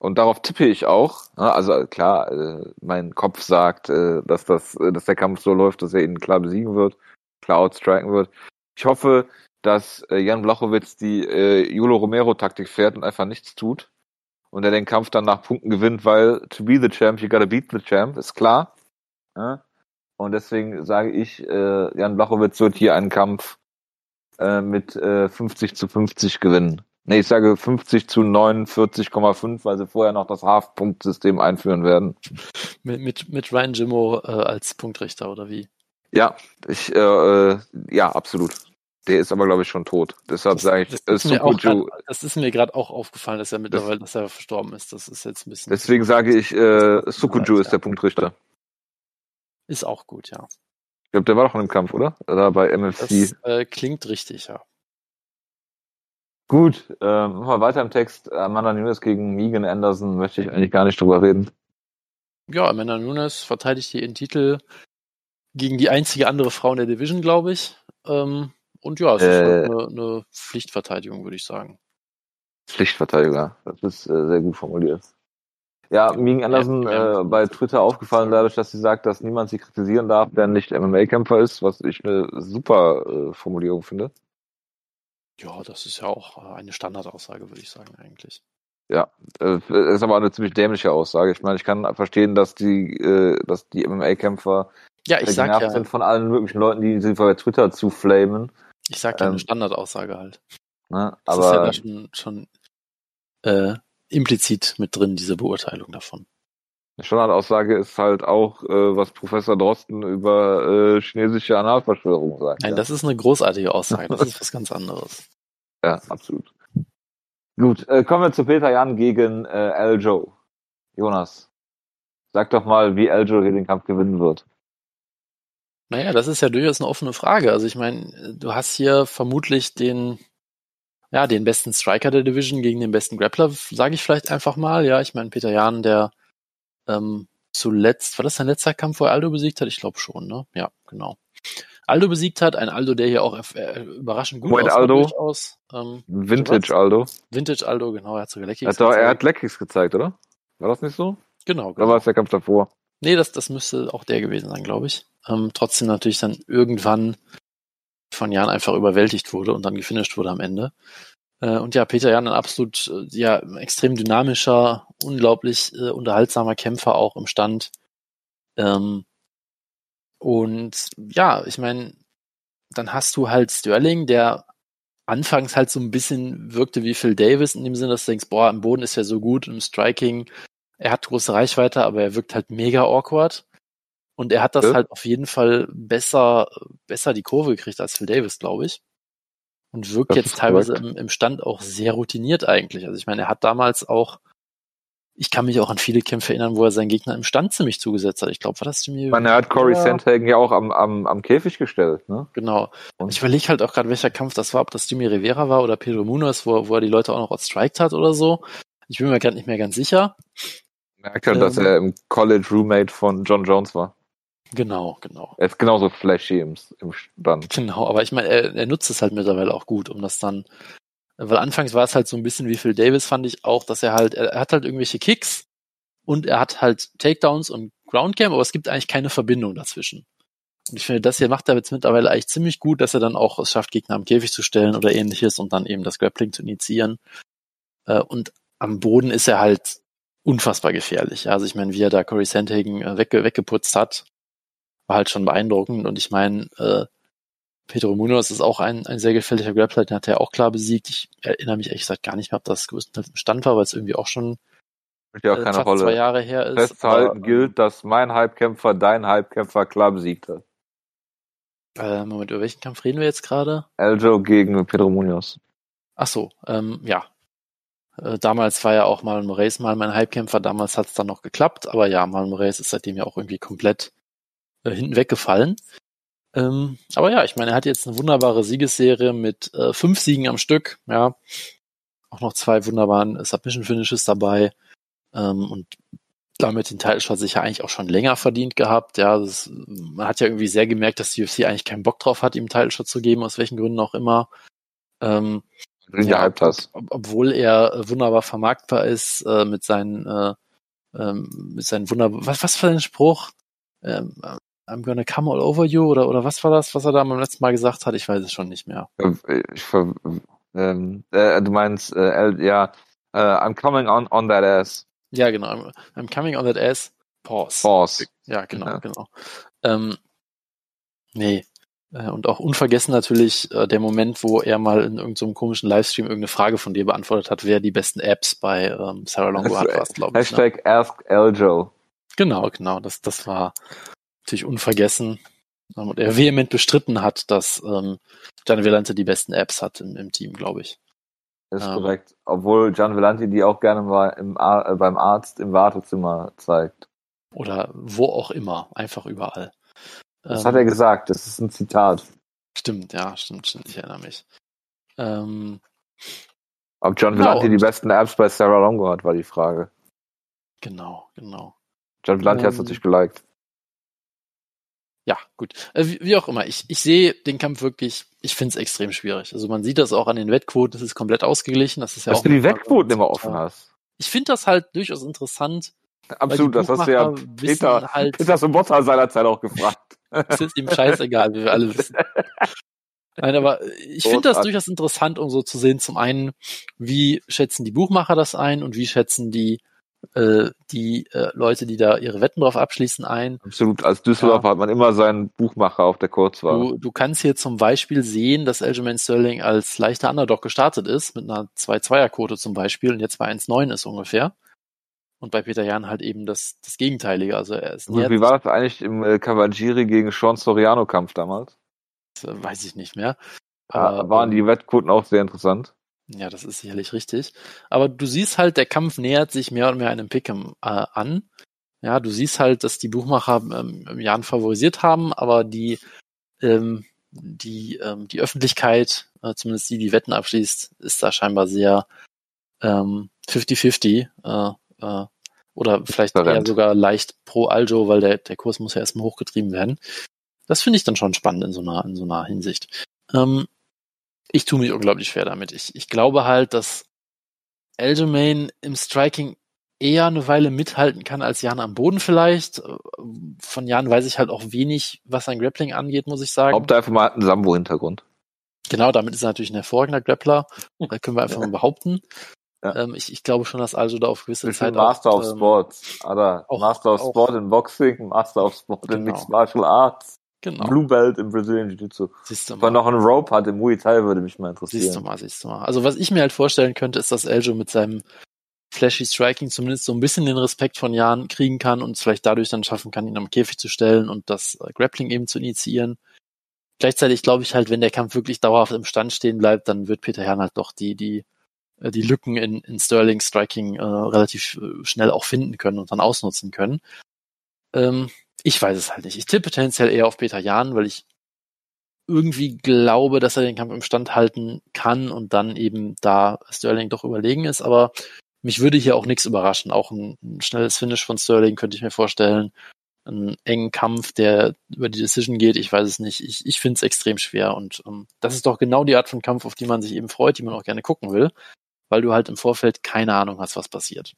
und darauf tippe ich auch, ne, also klar, äh, mein Kopf sagt, äh, dass das, äh, dass der Kampf so läuft, dass er ihn klar besiegen wird, klar outstriken wird. Ich hoffe, dass Jan Blachowitz die Julo Romero Taktik fährt und einfach nichts tut und er den Kampf dann nach Punkten gewinnt, weil to be the champ, you gotta beat the champ, ist klar. Ja? Und deswegen sage ich, Jan Blachowitz wird hier einen Kampf mit äh, 50 zu 50 gewinnen. Nee, ich sage 50 zu 49,5, weil sie vorher noch das Half-Punkt-System einführen werden. Mit, mit, mit Ryan Jimmo äh, als Punktrichter, oder wie? Ja, ich, äh, äh ja, absolut. Der ist aber, glaube ich, schon tot. Deshalb sage ich, das ist, mir auch grad, das ist mir gerade auch aufgefallen, dass er mittlerweile, das, dass er verstorben ist. Das ist jetzt ein bisschen. Deswegen sage ich, äh, Sukuju ist der Punktrichter. Ist auch gut, ja. Ich glaube, der war doch in dem Kampf, oder? Oder bei MFC. Das äh, klingt richtig, ja. Gut, äh, wir weiter im Text. Amanda Nunes gegen Megan Anderson möchte ich eigentlich gar nicht drüber reden. Ja, Amanda Nunes verteidigt hier ihren Titel gegen die einzige andere Frau in der Division, glaube ich. Ähm, und ja, es äh, ist halt eine, eine Pflichtverteidigung, würde ich sagen. Pflichtverteidiger, das ist äh, sehr gut formuliert. Ja, Megan Anderson ja, äh, bei Twitter aufgefallen dadurch, dass sie sagt, dass niemand sie kritisieren darf, der nicht MMA-Kämpfer ist, was ich eine super äh, Formulierung finde. Ja, das ist ja auch äh, eine Standardaussage, würde ich sagen, eigentlich. Ja, äh, ist aber eine ziemlich dämliche Aussage. Ich meine, ich kann verstehen, dass die, äh, dass die MMA-Kämpfer ja, ich sag ja, sind von allen möglichen Leuten, die sie bei Twitter zu flamen. Ich sag ja ähm, eine Standardaussage halt. Ne, aber das ist ja da schon, schon äh, implizit mit drin, diese Beurteilung davon. Eine Standardaussage ist halt auch, äh, was Professor Drosten über äh, chinesische Analverschwörung sagt. Nein, ja. das ist eine großartige Aussage, das ist was ganz anderes. Ja, absolut. Gut, äh, kommen wir zu Peter Jan gegen äh, Aljo. Jonas, sag doch mal, wie Aljo hier den Kampf gewinnen wird. Naja, das ist ja durchaus eine offene Frage. Also ich meine, du hast hier vermutlich den, ja, den besten Striker der Division gegen den besten Grappler, sage ich vielleicht einfach mal. Ja, ich meine, Peter Jahn, der ähm, zuletzt, war das sein letzter Kampf, wo er Aldo besiegt hat? Ich glaube schon, ne? Ja, genau. Aldo besiegt hat, ein Aldo, der hier auch äh, überraschend gut White Aldo. Durchaus, ähm, Vintage Aldo. Vintage Aldo, genau, er hat sogar Leckies gezeigt. Er hat Leckies gezeigt, oder? War das nicht so? Genau, genau. Da war es der Kampf davor. Nee, das, das müsste auch der gewesen sein, glaube ich ähm, trotzdem natürlich dann irgendwann von Jan einfach überwältigt wurde und dann gefinisht wurde am Ende. Äh, und ja, Peter Jan ein absolut äh, ja extrem dynamischer, unglaublich äh, unterhaltsamer Kämpfer auch im Stand. Ähm, und ja, ich meine, dann hast du halt Sterling, der anfangs halt so ein bisschen wirkte wie Phil Davis, in dem Sinne, dass du denkst, boah, im Boden ist er so gut, im Striking, er hat große Reichweite, aber er wirkt halt mega awkward. Und er hat das ja. halt auf jeden Fall besser, besser die Kurve gekriegt als Phil Davis, glaube ich. Und wirkt das jetzt teilweise im, im, Stand auch sehr routiniert eigentlich. Also ich meine, er hat damals auch ich kann mich auch an viele Kämpfe erinnern, wo er seinen Gegner im Stand ziemlich zugesetzt hat. Ich glaube, war das mir. Man hat Corey Sandhagen ja auch am, am, am Käfig gestellt, ne? Genau. Und ich überlege halt auch gerade, welcher Kampf das war, ob das Jimmy Rivera war oder Pedro Munoz, wo, wo er die Leute auch noch outstriked hat oder so. Ich bin mir gerade nicht mehr ganz sicher. Merkt halt, ähm, dass er im College Roommate von John Jones war. Genau, genau. Er ist genauso flashy im, im Stand. Genau, aber ich meine, er, er nutzt es halt mittlerweile auch gut, um das dann weil anfangs war es halt so ein bisschen wie Phil Davis, fand ich auch, dass er halt, er hat halt irgendwelche Kicks und er hat halt Takedowns und Groundcam, aber es gibt eigentlich keine Verbindung dazwischen. Und ich finde, das hier macht er jetzt mittlerweile eigentlich ziemlich gut, dass er dann auch es schafft, Gegner am Käfig zu stellen oder ähnliches und dann eben das Grappling zu initiieren. Äh, und am Boden ist er halt unfassbar gefährlich. Also ich meine, wie er da Corey Sandhagen äh, wegge weggeputzt hat, war halt schon beeindruckend. Und ich meine, äh, Pedro Munoz ist auch ein, ein sehr gefährlicher Grappler, den hat er auch klar besiegt. Ich erinnere mich ehrlich gesagt gar nicht mehr, ob das größtenteils im Stand war, weil es irgendwie auch schon Spielt ja auch äh, keine Rolle. zwei Jahre her ist. Festzuhalten aber, gilt, dass mein Halbkämpfer dein Halbkämpfer klar besiegt hat. Äh, Moment, über welchen Kampf reden wir jetzt gerade? Eljo gegen Pedro Munoz. Ach so, ähm, ja. Äh, damals war ja auch Marlon Moraes mal mein Halbkämpfer, damals hat es dann noch geklappt, aber ja, Marlon Moraes ist seitdem ja auch irgendwie komplett äh, hinten weggefallen. Ähm, aber ja, ich meine, er hat jetzt eine wunderbare Siegesserie mit äh, fünf Siegen am Stück, ja. Auch noch zwei wunderbaren Submission Finishes dabei. Ähm, und damit den Title sich ja eigentlich auch schon länger verdient gehabt. Ja, das, man hat ja irgendwie sehr gemerkt, dass die UFC eigentlich keinen Bock drauf hat, ihm Title zu geben, aus welchen Gründen auch immer. Ähm, ja, ob, ob, obwohl er wunderbar vermarktbar ist äh, mit seinen äh, ähm, mit seinen wunderbar was was für ein Spruch ähm, I'm gonna come all over you oder oder was war das was er da beim letzten Mal gesagt hat ich weiß es schon nicht mehr ich, ähm, äh, du meinst äh, ja uh, I'm coming on on that ass ja, genau. I'm, I'm coming on that ass. Pause. Pause. Ja, genau, ja. genau. Ähm, nee. Äh, und auch unvergessen natürlich äh, der Moment, wo er mal in irgendeinem so komischen Livestream irgendeine Frage von dir beantwortet hat, wer die besten Apps bei ähm, Sarah Longo hat, was glaube ich. Ne? Hashtag ne? Ask Eljo. Genau, genau. Das, das war natürlich unvergessen. Ähm, und er vehement bestritten hat, dass ähm, Gianni Vellante die besten Apps hat im, im Team, glaube ich. Das ist ähm, korrekt. Obwohl Gian Vellanti die auch gerne mal im Ar äh, beim Arzt im Wartezimmer zeigt. Oder wo auch immer. Einfach überall. Das ähm, hat er gesagt. Das ist ein Zitat. Stimmt, ja, stimmt, stimmt. Ich erinnere mich. Ähm, Ob John genau, Vellanti die besten Apps bei Sarah Longo hat, war die Frage. Genau, genau. John Vellanti ähm, hat es natürlich geliked ja, gut. Äh, wie, wie, auch immer, ich, ich sehe den Kampf wirklich, ich finde es extrem schwierig. Also man sieht das auch an den Wettquoten, das ist komplett ausgeglichen. Das ist ja Dass auch du die Wettquoten immer offen hast. Ich finde das halt durchaus interessant. Absolut, das hast du ja Peter, halt, Peter Sobotta seinerzeit auch gefragt. Das ist ihm scheißegal, wie wir alle wissen. Nein, aber ich finde das durchaus interessant, um so zu sehen, zum einen, wie schätzen die Buchmacher das ein und wie schätzen die äh, die äh, Leute, die da ihre Wetten drauf abschließen, ein. Absolut. Als Düsseldorf ja. hat man immer seinen Buchmacher auf der Kurzwahl. Du, du kannst hier zum Beispiel sehen, dass Aljamain Sterling als leichter Underdog gestartet ist, mit einer 2-2er-Quote zum Beispiel, und jetzt bei 1-9 ist ungefähr. Und bei Peter Jan halt eben das, das Gegenteilige. Also er ist wie war das eigentlich im äh, Cavagiri gegen Sean Soriano-Kampf damals? Das, äh, weiß ich nicht mehr. Aber, waren die Wettquoten auch sehr interessant? Ja, das ist sicherlich richtig. Aber du siehst halt, der Kampf nähert sich mehr und mehr einem Pick'em äh, an. Ja, du siehst halt, dass die Buchmacher ähm, Jan favorisiert haben, aber die ähm, die ähm, die Öffentlichkeit, äh, zumindest die, die Wetten abschließt, ist da scheinbar sehr ähm, 50-50 äh, äh, oder vielleicht eher sogar leicht pro Aljo, weil der der Kurs muss ja erstmal hochgetrieben werden. Das finde ich dann schon spannend in so einer in so einer Hinsicht. Ähm, ich tue mich unglaublich schwer damit. Ich, ich glaube halt, dass Aljamain im Striking eher eine Weile mithalten kann als Jan am Boden vielleicht. Von Jan weiß ich halt auch wenig, was sein Grappling angeht, muss ich sagen. Hauptsache einfach mal einen Sambo-Hintergrund. Genau, damit ist er natürlich ein hervorragender Grappler. Da können wir einfach mal behaupten. Ja. Ähm, ich, ich glaube schon, dass also da auf gewisse ich Zeit Master auch, of ähm, Sports, auch, Master of Sport in Boxing, Master of Sport genau. in Mixed Martial Arts. Genau. Blue Belt im Brazilian Jiu-Jitsu. Siehst du mal. Wenn noch ein Rope hat im Muay Thai, würde mich mal interessieren. Siehst du mal, siehst du mal. Also was ich mir halt vorstellen könnte, ist, dass Eljo mit seinem flashy Striking zumindest so ein bisschen den Respekt von Jan kriegen kann und es vielleicht dadurch dann schaffen kann, ihn am Käfig zu stellen und das äh, Grappling eben zu initiieren. Gleichzeitig glaube ich halt, wenn der Kampf wirklich dauerhaft im Stand stehen bleibt, dann wird Peter Jan halt doch die, die äh, die Lücken in, in Sterling Striking äh, relativ äh, schnell auch finden können und dann ausnutzen können. Ähm, ich weiß es halt nicht. Ich tippe tendenziell eher auf Peter Jan, weil ich irgendwie glaube, dass er den Kampf im Stand halten kann und dann eben da Sterling doch überlegen ist. Aber mich würde hier auch nichts überraschen. Auch ein, ein schnelles Finish von Sterling könnte ich mir vorstellen. Einen engen Kampf, der über die Decision geht, ich weiß es nicht. Ich, ich finde es extrem schwer. Und ähm, das ist doch genau die Art von Kampf, auf die man sich eben freut, die man auch gerne gucken will, weil du halt im Vorfeld keine Ahnung hast, was passiert.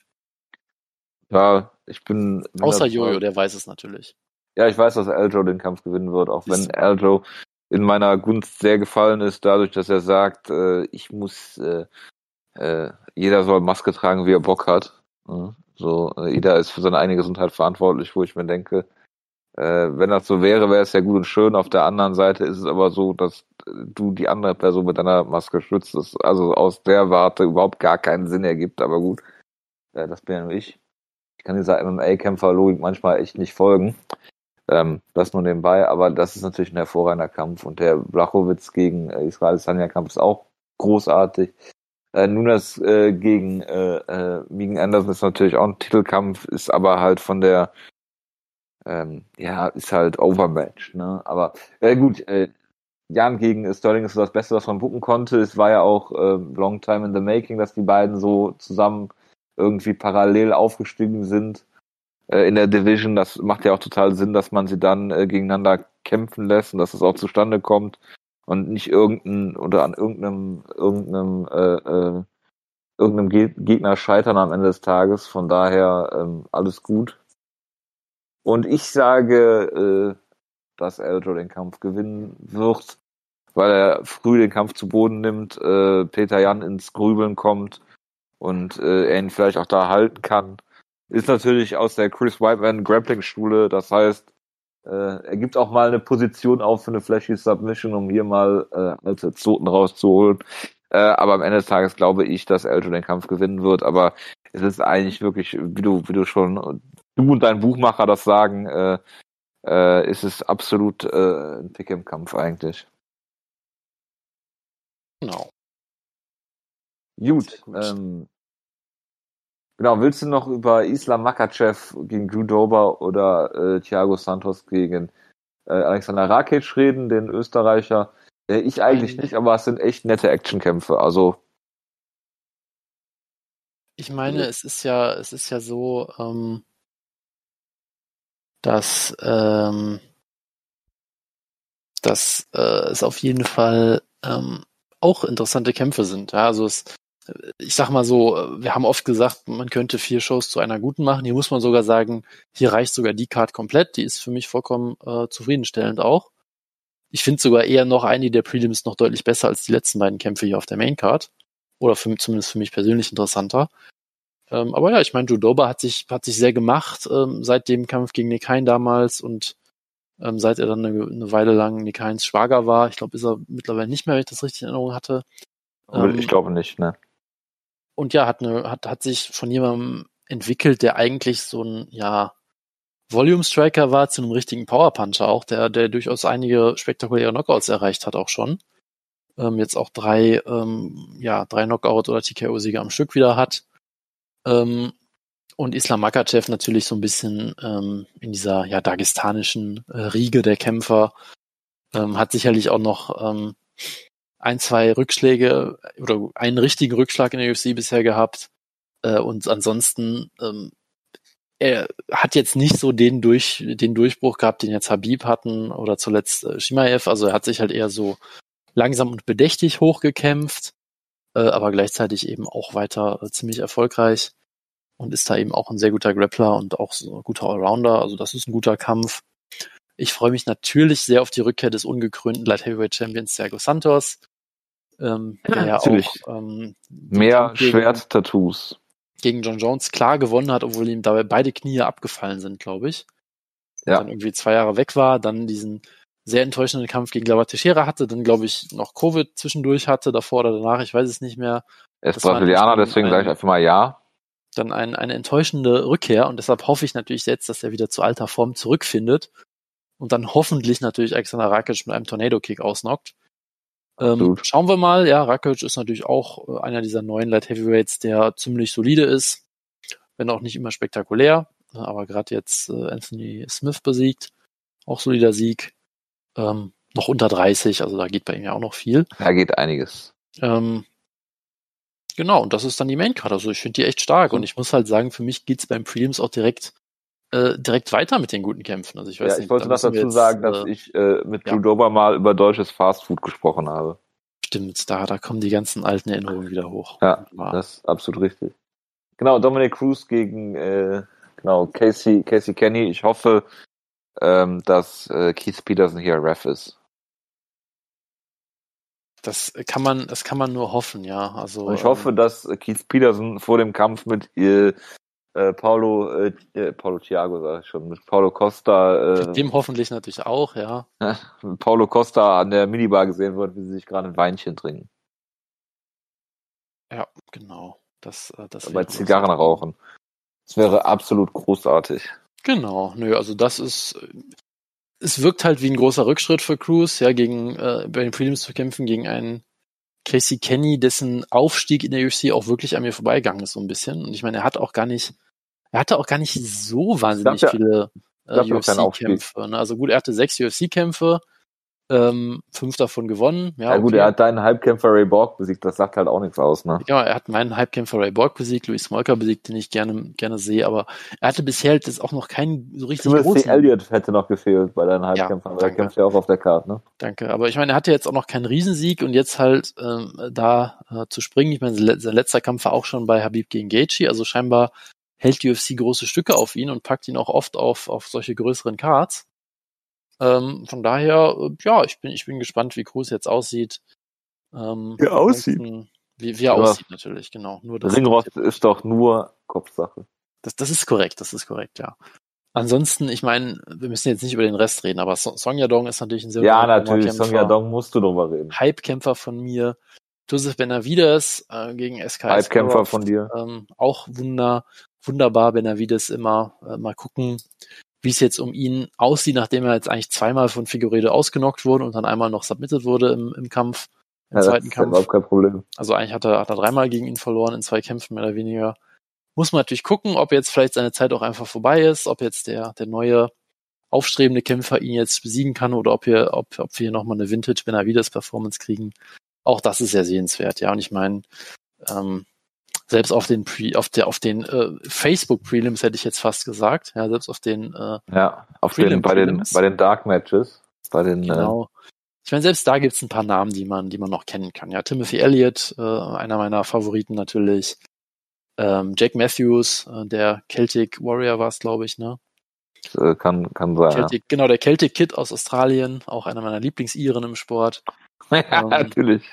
Ja, ich bin. Außer Jojo, der weiß es natürlich. Ja, ich weiß, dass Aljo den Kampf gewinnen wird, auch wenn Aljo in meiner Gunst sehr gefallen ist, dadurch, dass er sagt, äh, ich muss, äh, äh, jeder soll Maske tragen, wie er Bock hat. Ja, so, äh, jeder ist für seine eigene Gesundheit verantwortlich, wo ich mir denke, äh, wenn das so wäre, wäre es ja gut und schön. Auf der anderen Seite ist es aber so, dass du die andere Person mit deiner Maske schützt. Das also aus der Warte überhaupt gar keinen Sinn ergibt, aber gut, äh, das bin ja nur ich. Kann dieser MMA-Kämpfer-Logik manchmal echt nicht folgen. Ähm, das nur nebenbei, aber das ist natürlich ein hervorragender Kampf und der Blachowitz gegen äh, Israel Sanja Kampf ist auch großartig. Äh, Nunes äh, gegen äh, äh, Megan Anderson ist natürlich auch ein Titelkampf, ist aber halt von der ähm, ja, ist halt Overmatch, ne? Aber äh, gut, äh, Jan gegen Sterling ist das Beste, was man buchen konnte. Es war ja auch äh, long time in the making, dass die beiden so zusammen irgendwie parallel aufgestiegen sind äh, in der Division. Das macht ja auch total Sinn, dass man sie dann äh, gegeneinander kämpfen lässt und dass es auch zustande kommt und nicht irgendein oder an irgendeinem irgendeinem äh, äh, irgendeinem Ge Gegner scheitern am Ende des Tages. Von daher ähm, alles gut. Und ich sage, äh, dass Eljo den Kampf gewinnen wird, weil er früh den Kampf zu Boden nimmt, äh, Peter Jan ins Grübeln kommt und äh, er ihn vielleicht auch da halten kann ist natürlich aus der Chris Whiteman Grappling-Schule. Das heißt, äh, er gibt auch mal eine Position auf für eine flashy Submission, um hier mal äh, alte Zoten rauszuholen. Äh, aber am Ende des Tages glaube ich, dass Eljo den Kampf gewinnen wird. Aber es ist eigentlich wirklich, wie du, wie du schon, du und dein Buchmacher das sagen, äh, äh, ist es absolut äh, ein Pick im Kampf eigentlich. Genau. Gut. Ähm, Genau, willst du noch über Islam Makachev gegen Drew Dober oder äh, Thiago Santos gegen äh, Alexander Rakic reden, den Österreicher? Äh, ich eigentlich nicht, aber es sind echt nette Actionkämpfe. Also ich meine, es ist ja, es ist ja so, ähm, dass, ähm, dass äh, es auf jeden Fall ähm, auch interessante Kämpfe sind. Ja, also es ich sag mal so, wir haben oft gesagt, man könnte vier Shows zu einer guten machen. Hier muss man sogar sagen, hier reicht sogar die Card komplett. Die ist für mich vollkommen äh, zufriedenstellend auch. Ich finde sogar eher noch einige der Prelims noch deutlich besser als die letzten beiden Kämpfe hier auf der Main Card. Oder für, zumindest für mich persönlich interessanter. Ähm, aber ja, ich meine, Judoba hat sich, hat sich sehr gemacht ähm, seit dem Kampf gegen Nick Hein damals und ähm, seit er dann eine, eine Weile lang Nick Heinz Schwager war. Ich glaube, ist er mittlerweile nicht mehr, wenn ich das richtig in Erinnerung hatte. Ähm, ich glaube nicht, ne und ja, hat, eine, hat, hat sich von jemandem entwickelt, der eigentlich so ein, ja, Volume Striker war zu einem richtigen Power Puncher auch, der, der durchaus einige spektakuläre Knockouts erreicht hat auch schon. Ähm, jetzt auch drei, ähm, ja, drei Knockout oder TKO-Siege am Stück wieder hat. Ähm, und Islam Makachev natürlich so ein bisschen ähm, in dieser ja dagestanischen äh, Riege der Kämpfer ähm, hat sicherlich auch noch ähm, ein, zwei Rückschläge oder einen richtigen Rückschlag in der UFC bisher gehabt. Äh, und ansonsten, ähm, er hat jetzt nicht so den, durch, den Durchbruch gehabt, den jetzt Habib hatten oder zuletzt äh, Shimaev. Also er hat sich halt eher so langsam und bedächtig hochgekämpft, äh, aber gleichzeitig eben auch weiter äh, ziemlich erfolgreich und ist da eben auch ein sehr guter Grappler und auch so ein guter Allrounder. Also das ist ein guter Kampf. Ich freue mich natürlich sehr auf die Rückkehr des ungekrönten Light Heavyweight Champions Thiago Santos. Ähm, ja, der natürlich. auch ähm, mehr Schwert-Tattoos gegen John Jones klar gewonnen hat, obwohl ihm dabei beide Knie abgefallen sind, glaube ich. Ja. Dann irgendwie zwei Jahre weg war, dann diesen sehr enttäuschenden Kampf gegen Lava Teixeira hatte, dann glaube ich noch Covid zwischendurch hatte, davor oder danach, ich weiß es nicht mehr. Er ist Brasilianer, deswegen sage ich einfach mal ja. Dann ein, eine enttäuschende Rückkehr und deshalb hoffe ich natürlich jetzt, dass er wieder zu alter Form zurückfindet und dann hoffentlich natürlich Alexander Rakic mit einem Tornado-Kick ausnockt. Ähm, schauen wir mal. Ja, Rakic ist natürlich auch äh, einer dieser neuen Light Heavyweights, der ziemlich solide ist, wenn auch nicht immer spektakulär. Aber gerade jetzt äh, Anthony Smith besiegt, auch solider Sieg. Ähm, noch unter 30, also da geht bei ihm ja auch noch viel. Da geht einiges. Ähm, genau, und das ist dann die Maincard. Also ich finde die echt stark. Und ich muss halt sagen, für mich geht's beim Prelims auch direkt äh, direkt weiter mit den guten Kämpfen. Also ich weiß ja, nicht, ich wollte noch dazu jetzt, sagen, dass äh, ich äh, mit ja. Dober mal über deutsches Fastfood gesprochen habe. Stimmt, da, da kommen die ganzen alten Erinnerungen wieder hoch. Ja, das ist absolut richtig. Genau, Dominic Cruz gegen äh, genau Casey, Casey Kenny. Ich hoffe, ähm, dass äh, Keith Peterson hier Ref ist. Das kann man, das kann man nur hoffen, ja. Also ich hoffe, ähm, dass Keith Peterson vor dem Kampf mit äh, äh, Paulo, äh, äh, Paulo Thiago, sag ich schon, mit Paulo Costa. Äh, dem hoffentlich natürlich auch, ja. Paulo Costa an der Minibar gesehen wird, wie sie sich gerade ein Weinchen trinken. Ja, genau. Das, äh, das Bei Zigarren sein. rauchen. Das wäre absolut großartig. Genau, nö, also das ist, es wirkt halt wie ein großer Rückschritt für Cruz, ja, gegen, äh, bei den Prelims zu kämpfen gegen einen Casey Kenny, dessen Aufstieg in der UFC auch wirklich an mir vorbeigegangen ist, so ein bisschen. Und ich meine, er hat auch gar nicht, er hatte auch gar nicht so wahnsinnig glaub, viele äh, UFC-Kämpfe. Ne? Also gut, er hatte sechs UFC-Kämpfe, ähm, fünf davon gewonnen. Ja, ja gut, okay. er hat deinen Halbkämpfer Ray Borg besiegt, das sagt halt auch nichts aus, ne? Ja, er hat meinen Halbkämpfer Ray Borg besiegt, Louis Smolka besiegt, den ich gerne, gerne sehe, aber er hatte bisher halt das auch noch keinen so richtig Timothy großen... Elliott hätte noch gefehlt bei deinen Halbkämpfern, ja, aber der kämpft ja auch auf der Karte, ne? Danke, aber ich meine, er hatte jetzt auch noch keinen Riesensieg und jetzt halt ähm, da äh, zu springen, ich meine, sein letzter Kampf war auch schon bei Habib gegen Gaethje, also scheinbar hält die UFC große Stücke auf ihn und packt ihn auch oft auf, auf solche größeren Cards. Ähm, von daher, äh, ja, ich bin, ich bin gespannt, wie Cruz jetzt aussieht. Ähm, wie er aussieht. Wie, wie er aussieht, natürlich, genau. Nur das Ringrost ist doch nur Kopfsache. Das, das ist korrekt, das ist korrekt, ja. Ansonsten, ich meine, wir müssen jetzt nicht über den Rest reden, aber Song Yadong ist natürlich ein sehr Ja, natürlich, Song Yadong musst du drüber reden. Hype-Kämpfer von mir. Joseph Benavides äh, gegen SK. Hype-Kämpfer von dir. Ähm, auch wunder, wunderbar, Benavides immer. Äh, mal gucken, wie es jetzt um ihn aussieht, nachdem er jetzt eigentlich zweimal von Figueredo ausgenockt wurde und dann einmal noch submitted wurde im, im Kampf, im ja, zweiten Kampf. Überhaupt kein Problem. Also eigentlich hat er, hat er dreimal gegen ihn verloren in zwei Kämpfen mehr oder weniger. Muss man natürlich gucken, ob jetzt vielleicht seine Zeit auch einfach vorbei ist, ob jetzt der, der neue aufstrebende Kämpfer ihn jetzt besiegen kann oder ob wir, ob, ob wir nochmal eine Vintage Benavides Performance kriegen. Auch das ist sehr sehenswert, ja. Und ich meine, ähm, selbst auf den Pre, auf der auf den äh, Facebook Prelims hätte ich jetzt fast gesagt, ja, selbst auf den äh, ja, auf den bei den bei den Dark Matches, bei den äh, genau. Äh, ich meine, selbst da gibt's ein paar Namen, die man, die man noch kennen kann. Ja, Timothy Elliott, äh, einer meiner Favoriten natürlich. Ähm, Jack Matthews, äh, der Celtic Warrior war es, glaube ich, ne? Äh, kann, kann sein. Celtic, ja. Genau, der Celtic Kid aus Australien, auch einer meiner Lieblingsiren im Sport. Ja, ähm, natürlich.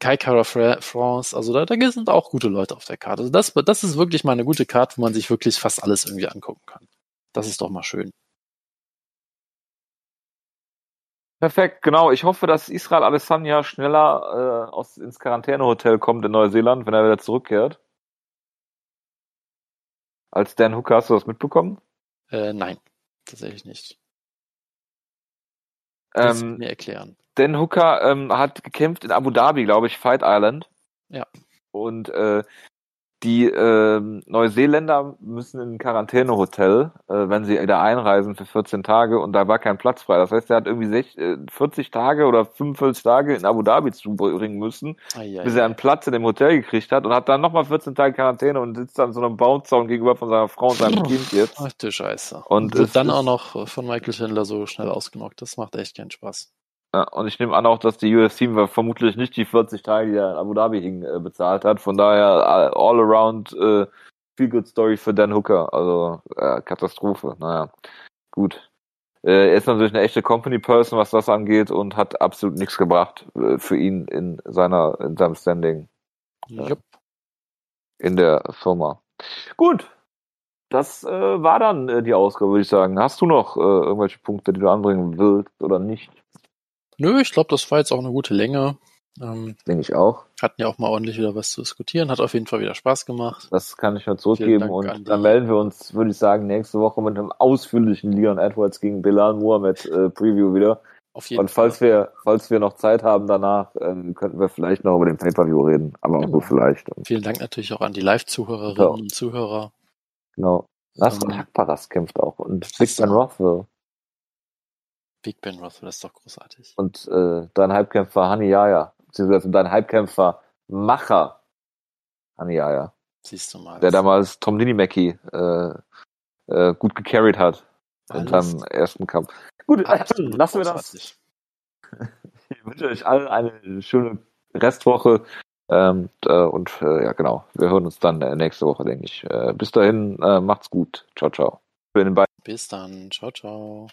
Kai Cara France, also da, da sind auch gute Leute auf der Karte. Also das, das ist wirklich mal eine gute Karte, wo man sich wirklich fast alles irgendwie angucken kann. Das ist doch mal schön. Perfekt, genau. Ich hoffe, dass Israel Alessandria schneller äh, aus, ins Quarantänehotel kommt in Neuseeland, wenn er wieder zurückkehrt. Als Dan Hooker, hast du das mitbekommen? Äh, nein, tatsächlich nicht. Ähm, mir erklären. Dan Hooker ähm, hat gekämpft in Abu Dhabi, glaube ich, Fight Island. Ja. Und äh, die äh, Neuseeländer müssen in ein Quarantänehotel, äh, wenn sie wieder einreisen für 14 Tage und da war kein Platz frei. Das heißt, er hat irgendwie 60, 40 äh, Tage oder 45 Tage in Abu Dhabi zubringen müssen, ai, bis er einen Platz in dem Hotel gekriegt hat und hat dann nochmal 14 Tage Quarantäne und sitzt dann so einem Bauzaun gegenüber von seiner Frau und seinem Kind jetzt. Ach du Scheiße. Und, und wird dann auch noch von Michael Schindler so schnell ausgenockt. Das macht echt keinen Spaß. Ja, und ich nehme an auch, dass die UFC vermutlich nicht die 40 Tage, die er in Abu Dhabi hing, äh, bezahlt hat. Von daher äh, all around äh, feel good story für Dan Hooker. Also äh, Katastrophe. Naja, gut. Äh, er ist natürlich eine echte Company Person, was das angeht, und hat absolut nichts gebracht äh, für ihn in seiner in seinem Standing. Yep. In der Firma. Gut. Das äh, war dann äh, die Ausgabe, würde ich sagen. Hast du noch äh, irgendwelche Punkte, die du anbringen willst oder nicht? Nö, ich glaube, das war jetzt auch eine gute Länge. Ähm, Denke ich auch. Hatten ja auch mal ordentlich wieder was zu diskutieren. Hat auf jeden Fall wieder Spaß gemacht. Das kann ich nur zurückgeben. Und dann melden wir uns, würde ich sagen, nächste Woche mit einem ausführlichen Leon Edwards gegen Bilal Muhammad äh, Preview wieder. Auf jeden Und falls Fall. wir, falls wir noch Zeit haben danach, ähm, könnten wir vielleicht noch über den Pay-Per-View reden. Aber auch Genau. nur vielleicht. Und, Vielen Dank natürlich auch an die Live-Zuhörerinnen Ja. und Zuhörer. genau. Nasrat Ähm, Hakparas kämpft auch. Und Big Ben Rothwell. Big Ben Rothwell, das ist doch großartig. Und äh, dein Halbkämpfer Hani Yaya. Beziehungsweise dein Halbkämpfer Macher Hani Yaya. Siehst du mal. Der damals Tom Ninimaki äh, äh, gut gecarried hat. In Alles- seinem ersten Kampf. Gut, absolut lassen wir das. Ich wünsche euch allen eine schöne Restwoche. Ähm, äh, und äh, ja, genau. Wir hören uns dann äh, nächste Woche, denke ich. Äh, bis dahin, äh, macht's gut. Ciao, ciao. Bis dann. Ciao, ciao.